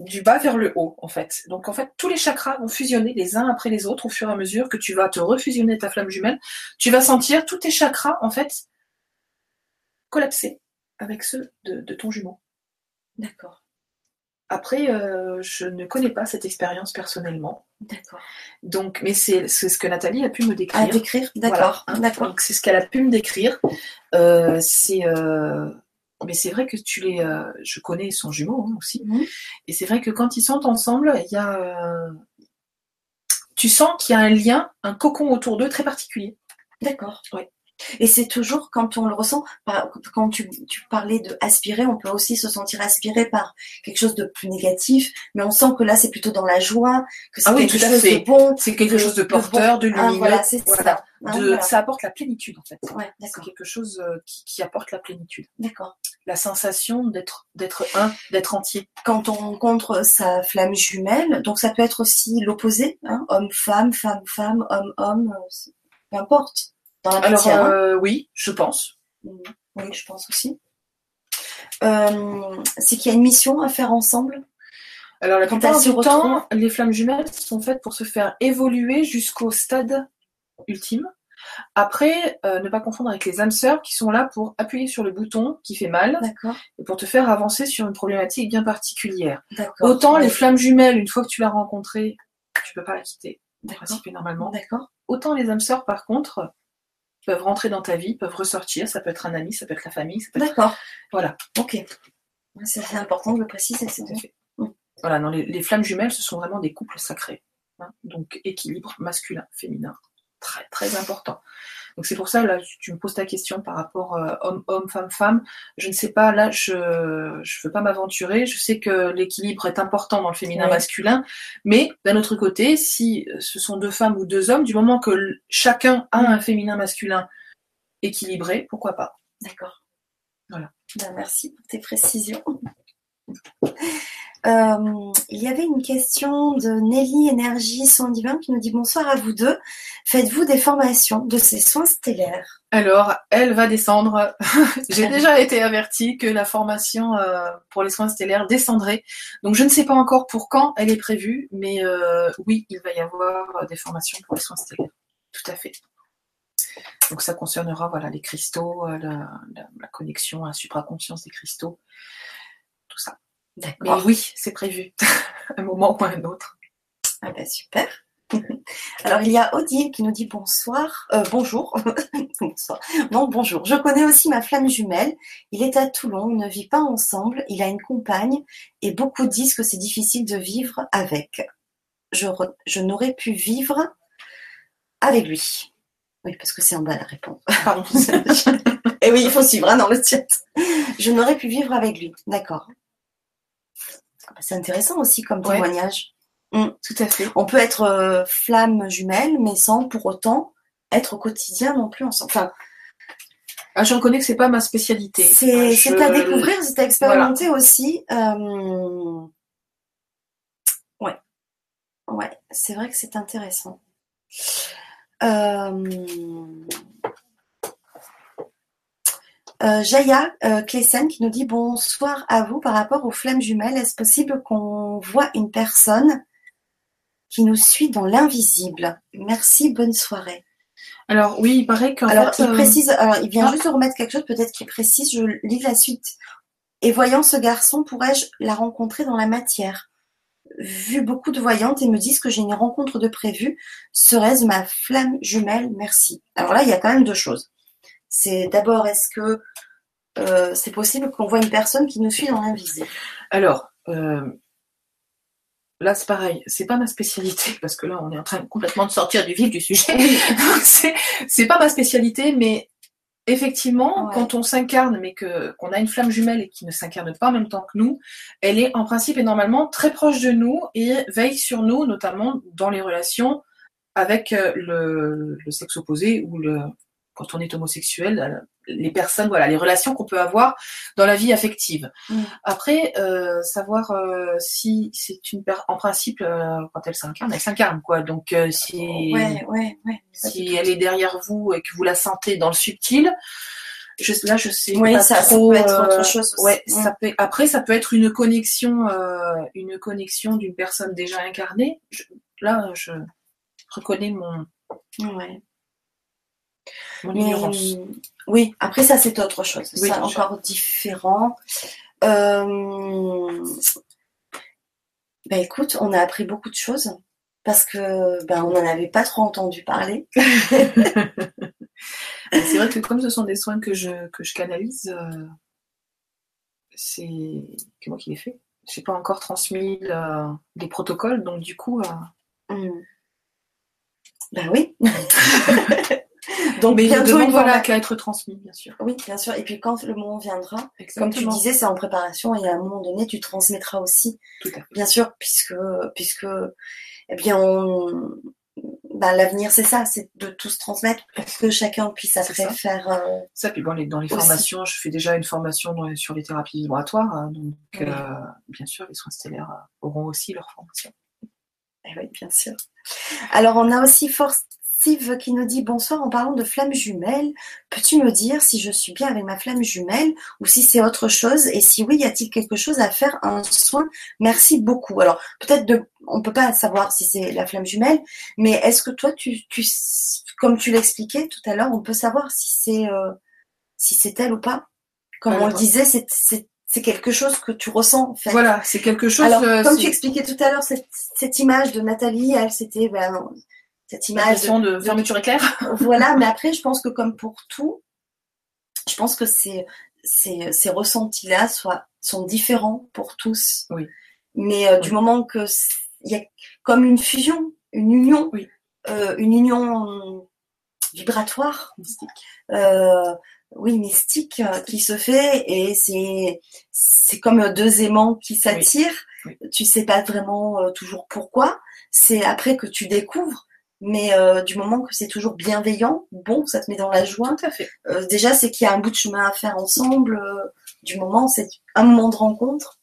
du bas vers le haut, en fait. Donc, en fait, tous les chakras vont fusionner les uns après les autres au fur et à mesure que tu vas te refusionner ta flamme jumelle. Tu vas sentir tous tes chakras, en fait, collapser avec ceux de, de ton jumeau. D'accord. Après, euh, je ne connais pas cette expérience personnellement. D'accord. Donc, mais c'est ce que Nathalie a pu me décrire. À décrire. D'accord. Voilà, hein. D'accord. Donc, c'est ce qu'elle a pu me décrire. Euh, c'est, euh, mais c'est vrai que tu les, euh, je connais son jumeau hein, aussi. Mhm. Et c'est vrai que quand ils sont ensemble, il y a, euh, tu sens qu'il y a un lien, un cocon autour d'eux très particulier. D'accord. Ouais. Et c'est toujours quand on le ressent, quand tu, tu parlais de aspirer, on peut aussi se sentir aspiré par quelque chose de plus négatif, mais on sent que là c'est plutôt dans la joie, que c'est Ah oui, quelque chose fait. de bon. C'est quelque De- chose de de porteur, de bon. Ah, lumineux. voilà, c'est Voilà. ça. De, voilà. Ça apporte la plénitude en fait. Ouais, C'est quelque chose euh, qui, qui apporte la plénitude. D'accord. La sensation d'être, d'être un, d'être entier. Quand on rencontre sa flamme jumelle, donc ça peut être aussi l'opposé, hein, homme-femme, femme-femme, homme-homme, euh, peu importe. Dans la Alors hein. euh, oui, je pense. Oui, je pense aussi. Euh, c'est qu'il y a une mission à faire ensemble. Alors la plupart du temps, les flammes jumelles sont faites pour se faire évoluer jusqu'au stade ultime. Après, euh, ne pas confondre avec les âmes sœurs qui sont là pour appuyer sur le bouton qui fait mal et pour te faire avancer sur une problématique bien particulière. Autant les flammes jumelles, une fois que tu l'as rencontrée, tu peux pas la quitter, D'accord. normalement. D'accord. Autant les âmes sœurs, par contre, peuvent rentrer dans ta vie, peuvent ressortir. Ça peut être un ami, ça peut être la famille, ça peut être... D'accord. Voilà. Ok. C'est important de le préciser. C'est Tout à bon. fait. Voilà, non, les, les flammes jumelles, ce sont vraiment des couples sacrés. hein. donc équilibre masculin, féminin. Très, très important. Donc c'est pour ça, là, tu me poses ta question par rapport euh, homme-homme, femme-femme. Je ne sais pas, là, je ne veux pas m'aventurer. Je sais que l'équilibre est important dans le féminin-masculin. Mais d'un autre côté, si ce sont deux femmes ou deux hommes, du moment que chacun a un féminin-masculin équilibré, pourquoi pas? D'accord. Voilà. Ben, merci pour tes précisions. Euh, il y avait une question de Nelly Énergie Soins Divins qui nous dit bonsoir à vous deux. Faites-vous des formations de ces soins stellaires? Alors, elle va descendre. J'ai déjà été avertie que la formation euh, pour les soins stellaires descendrait. Donc, je ne sais pas encore pour quand elle est prévue, mais euh, oui, il va y avoir des formations pour les soins stellaires. Tout à fait. Donc, ça concernera voilà, les cristaux, la, la- la connexion à la supraconscience des cristaux, tout ça. Mais oui, c'est prévu, un moment ou un autre. Ah ben super. Alors il y a Odile qui nous dit bonsoir, euh, bonjour. bonsoir. Non, bonjour. Je connais aussi ma flamme jumelle. Il est à Toulon, on ne vit pas ensemble, il a une compagne et beaucoup disent que c'est difficile de vivre avec. Je, re- je n'aurais pu vivre avec lui. Oui, parce que c'est en bas la réponse. Et oui, il faut suivre hein, dans le chat. Je n'aurais pu vivre avec lui. D'accord. Ah bah, C'est intéressant aussi comme Ouais. témoignage. Mm. Tout à fait. On peut être euh, flamme jumelle, mais sans pour autant être au quotidien non plus ensemble. Enfin, Ah, je reconnais que c'est pas ma spécialité. c'est je- à découvrir, c'est à expérimenter aussi. Euh, Ouais, ouais, c'est vrai que c'est intéressant. Euh... Euh, Jaya euh, qui nous dit bonsoir à vous par rapport aux flammes jumelles. Est-ce possible qu'on voit une personne qui nous suit dans l'invisible? Merci, bonne soirée. Alors oui, il paraît qu'en Alors, fait, il euh, précise, alors, il vient ah. juste de remettre quelque chose, peut-être qu'il précise, je lis la suite. Et voyant ce garçon, pourrais-je la rencontrer dans la matière? Vu beaucoup de voyantes et me disent que j'ai une rencontre de prévue, serait-ce ma flamme jumelle? Merci. Alors là, il y a quand même deux choses. C'est d'abord, est-ce que euh, c'est possible qu'on voit une personne qui nous suit dans l'invisible? Alors, euh, là c'est pareil, c'est pas ma spécialité parce que là on est en train complètement de sortir du vif du sujet. C'est pas ma spécialité, mais effectivement, Ouais. quand on s'incarne, mais que qu'on a une flamme jumelle et qui ne s'incarne pas en même temps que nous, elle est en principe et normalement très proche de nous et veille sur nous, notamment dans les relations avec euh, le, le sexe opposé ou le quand on est homosexuel, euh, les personnes, voilà, les relations qu'on peut avoir dans la vie affective. Mm. Après, euh, savoir euh, si c'est une per- en principe euh, quand elle s'incarne, elle s'incarne quoi. Donc euh, si Ouais, ouais, ouais. si elle est derrière vous et que vous la sentez dans le subtil, je, là je sais Oui, pas ça, peut être euh, autre chose aussi. Ouais, Mm. ça peut. Après, ça peut être une connexion, euh, une connexion d'une personne déjà incarnée. Je- là, je reconnais mon, Ouais. Mon Mais, ignorance. oui, après ça c'est autre chose, c'est Oui, ça, encore différent. Euh... Bah écoute, on a appris beaucoup de choses parce que ben on n'en avait pas trop entendu parler. C'est vrai que comme ce sont des soins que je, que je canalise, euh, c'est que moi qui les fais. Je n'ai pas encore transmis euh, des protocoles, donc du coup. euh. Ben oui. Donc mais il bientôt une voilà qu'à être transmis, bien sûr. Oui, bien sûr. Et puis quand le moment viendra, comme tu disais, c'est en préparation et à un moment donné, tu transmettras aussi. Tout à fait. Bien sûr, puisque puisque eh bien on ben, l'avenir c'est ça, c'est de tous transmettre pour que chacun puisse après ça. faire euh, Ça, puis bon, les- dans les Aussi. formations, je fais déjà une formation dans- sur les thérapies vibratoires, hein, donc Oui. euh, bien sûr, les soins stellaires euh, auront aussi leur formation. Eh oui, bien sûr. Alors, on a aussi Forcive qui nous dit bonsoir en parlant de flamme jumelle. Peux-tu me dire si je suis bien avec ma flamme jumelle ou si c'est autre chose? Et si oui, y a-t-il quelque chose à faire Un soin? Merci beaucoup. Alors, peut-être de, on peut pas savoir si c'est la flamme jumelle, mais est-ce que toi, tu, tu, comme tu l'expliquais tout à l'heure, on peut savoir si c'est, euh, si c'est elle ou pas? Comme on le disait, c'est, c'est, c'est quelque chose que tu ressens en fait. Voilà, c'est quelque chose. Alors, euh, comme c'est tu expliquais tout à l'heure, cette, cette image de Nathalie, elle, c'était ben, cette image. De, de fermeture éclair. voilà, mais après, je pense que comme pour tout, je pense que ces, ces, ces ressentis-là sont différents pour tous. Oui. Mais euh, du moment que il y a comme une fusion, une union, Oui. euh, une union vibratoire, Mystique. euh, oui, mystique euh, qui se fait et c'est c'est comme deux aimants qui s'attirent. Tu sais pas vraiment toujours pourquoi. C'est après que tu découvres, mais euh, du moment que c'est toujours bienveillant, bon, ça te met dans la joie. Tout à fait. Euh, déjà, c'est qu'il y a un bout de chemin à faire ensemble. euh, du moment, c'est un moment de rencontre.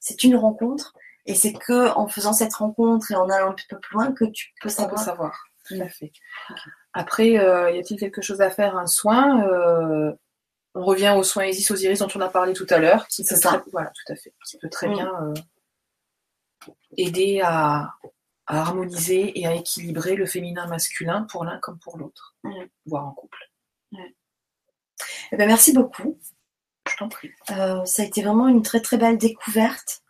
C'est une rencontre. Et c'est que en faisant cette rencontre et en allant un petit peu plus loin que tu peux On peut savoir. savoir. Tout à fait. Après, y a-t-il quelque chose à faire Un soin On revient aux soins Isis Osiris dont on a parlé tout à l'heure, qui peut ça. très, voilà, tout à fait, qui peut très Mm. bien aider à, à harmoniser et à équilibrer le féminin masculin pour l'un comme pour l'autre, Mm. voire en couple. Eh ben, merci beaucoup. Je t'en prie. Euh, ça a été vraiment une très très belle découverte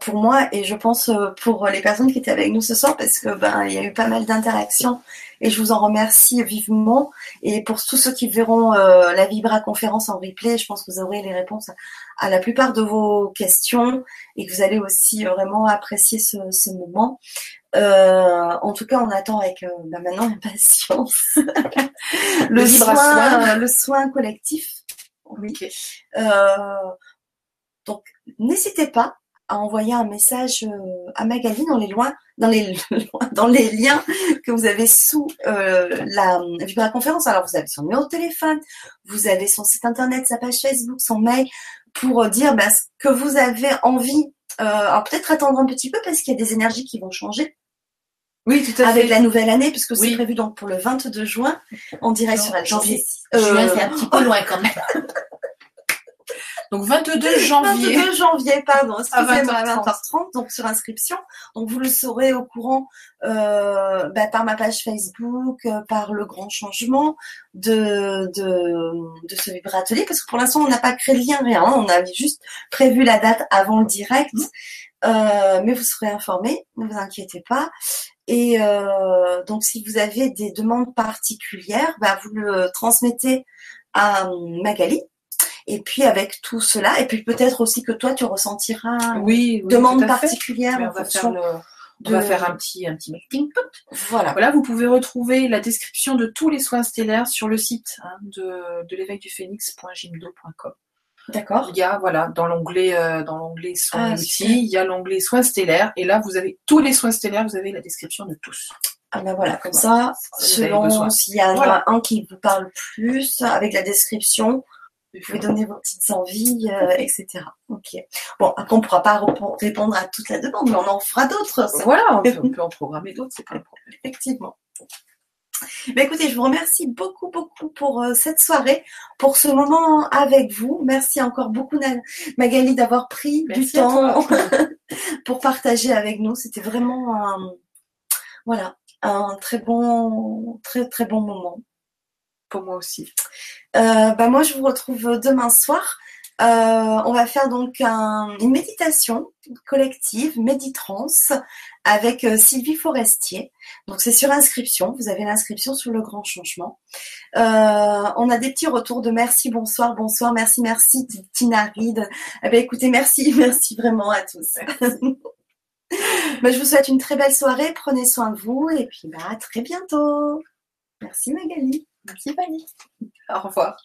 pour moi et je pense euh, pour les personnes qui étaient avec nous ce soir parce que ben il y a eu pas mal d'interactions et je vous en remercie vivement et pour tous ceux qui verront euh, la Vibra conférence en replay, je pense que vous aurez les réponses à, la plupart de vos questions et que vous allez aussi euh, vraiment apprécier ce, ce moment. Euh, en tout cas, on attend avec euh, ben, maintenant impatience le, Le Vibra soin, soin. euh, le soin collectif. Oui. Euh, donc, n'hésitez pas à envoyer un message à Magali dans les loin, dans les dans les liens que vous avez sous la Vibra conférence. Alors vous avez son numéro de téléphone, vous avez son site internet, sa page Facebook, son mail pour dire bah, ce que vous avez envie. alors peut-être attendre un petit peu parce qu'il y a des énergies qui vont changer. Oui, tout à avec fait. la nouvelle année, puisque c'est prévu donc pour le 22 juin, on dirait sur la janvier. Juin, c'est un petit peu loin quand même. Donc 22 janvier. 22 janvier, pardon, excusez-moi, à 20h30, donc sur inscription. Donc vous le saurez au courant euh, bah, par ma page Facebook, euh, par le grand changement de, de, de ce vibratelier, parce que pour l'instant on n'a pas créé le lien, rien. Hein. on avait juste prévu la date avant le direct. Mmh. Euh, mais vous serez informés, ne vous inquiétez pas. Et euh, donc, si vous avez des demandes particulières, bah, vous le transmettez à Magali. Et puis avec tout cela, et puis peut-être aussi que toi tu ressentiras oui, oui demande particulière. on, va faire, on va faire un petit un petit meeting. Voilà. Voilà, vous pouvez retrouver la description de tous les soins stellaires sur le site hein, de, de l'éveil du phénix.gimdo.com. D'accord. Il y a voilà dans l'onglet euh, dans l'onglet soins ah, il y a l'onglet soins stellaires et là vous avez tous les soins stellaires, vous avez la description de tous. Ah ben voilà, comme ça, selon s'il y en a un qui vous parle plus, avec la description, vous pouvez donner vos petites envies, euh, etc. Ok. Bon, après on ne pourra pas répondre à toute la demande, mais on en fera d'autres. Voilà, on peut, en programmer d'autres, c'est pas un problème. Effectivement. Mais écoutez, je vous remercie beaucoup, beaucoup pour euh, cette soirée, pour ce moment avec vous. Merci encore beaucoup, Magali, d'avoir pris du temps pour partager avec nous. C'était vraiment un, voilà, un très bon, très, très bon moment. Pour moi aussi. Euh, bah moi, je vous retrouve demain soir euh, on va faire donc une méditation collective, Méditrance, avec euh, Sylvie Forestier. Donc c'est sur inscription, vous avez l'inscription sur le grand changement. Euh, on a des petits retours de merci, bonsoir, bonsoir, merci, merci, Tina Reed. Eh bien, écoutez, merci, merci vraiment à tous. Ben, je vous souhaite une très belle soirée, prenez soin de vous et puis bah, à très bientôt. Merci Magali. Merci Fanny. Au revoir.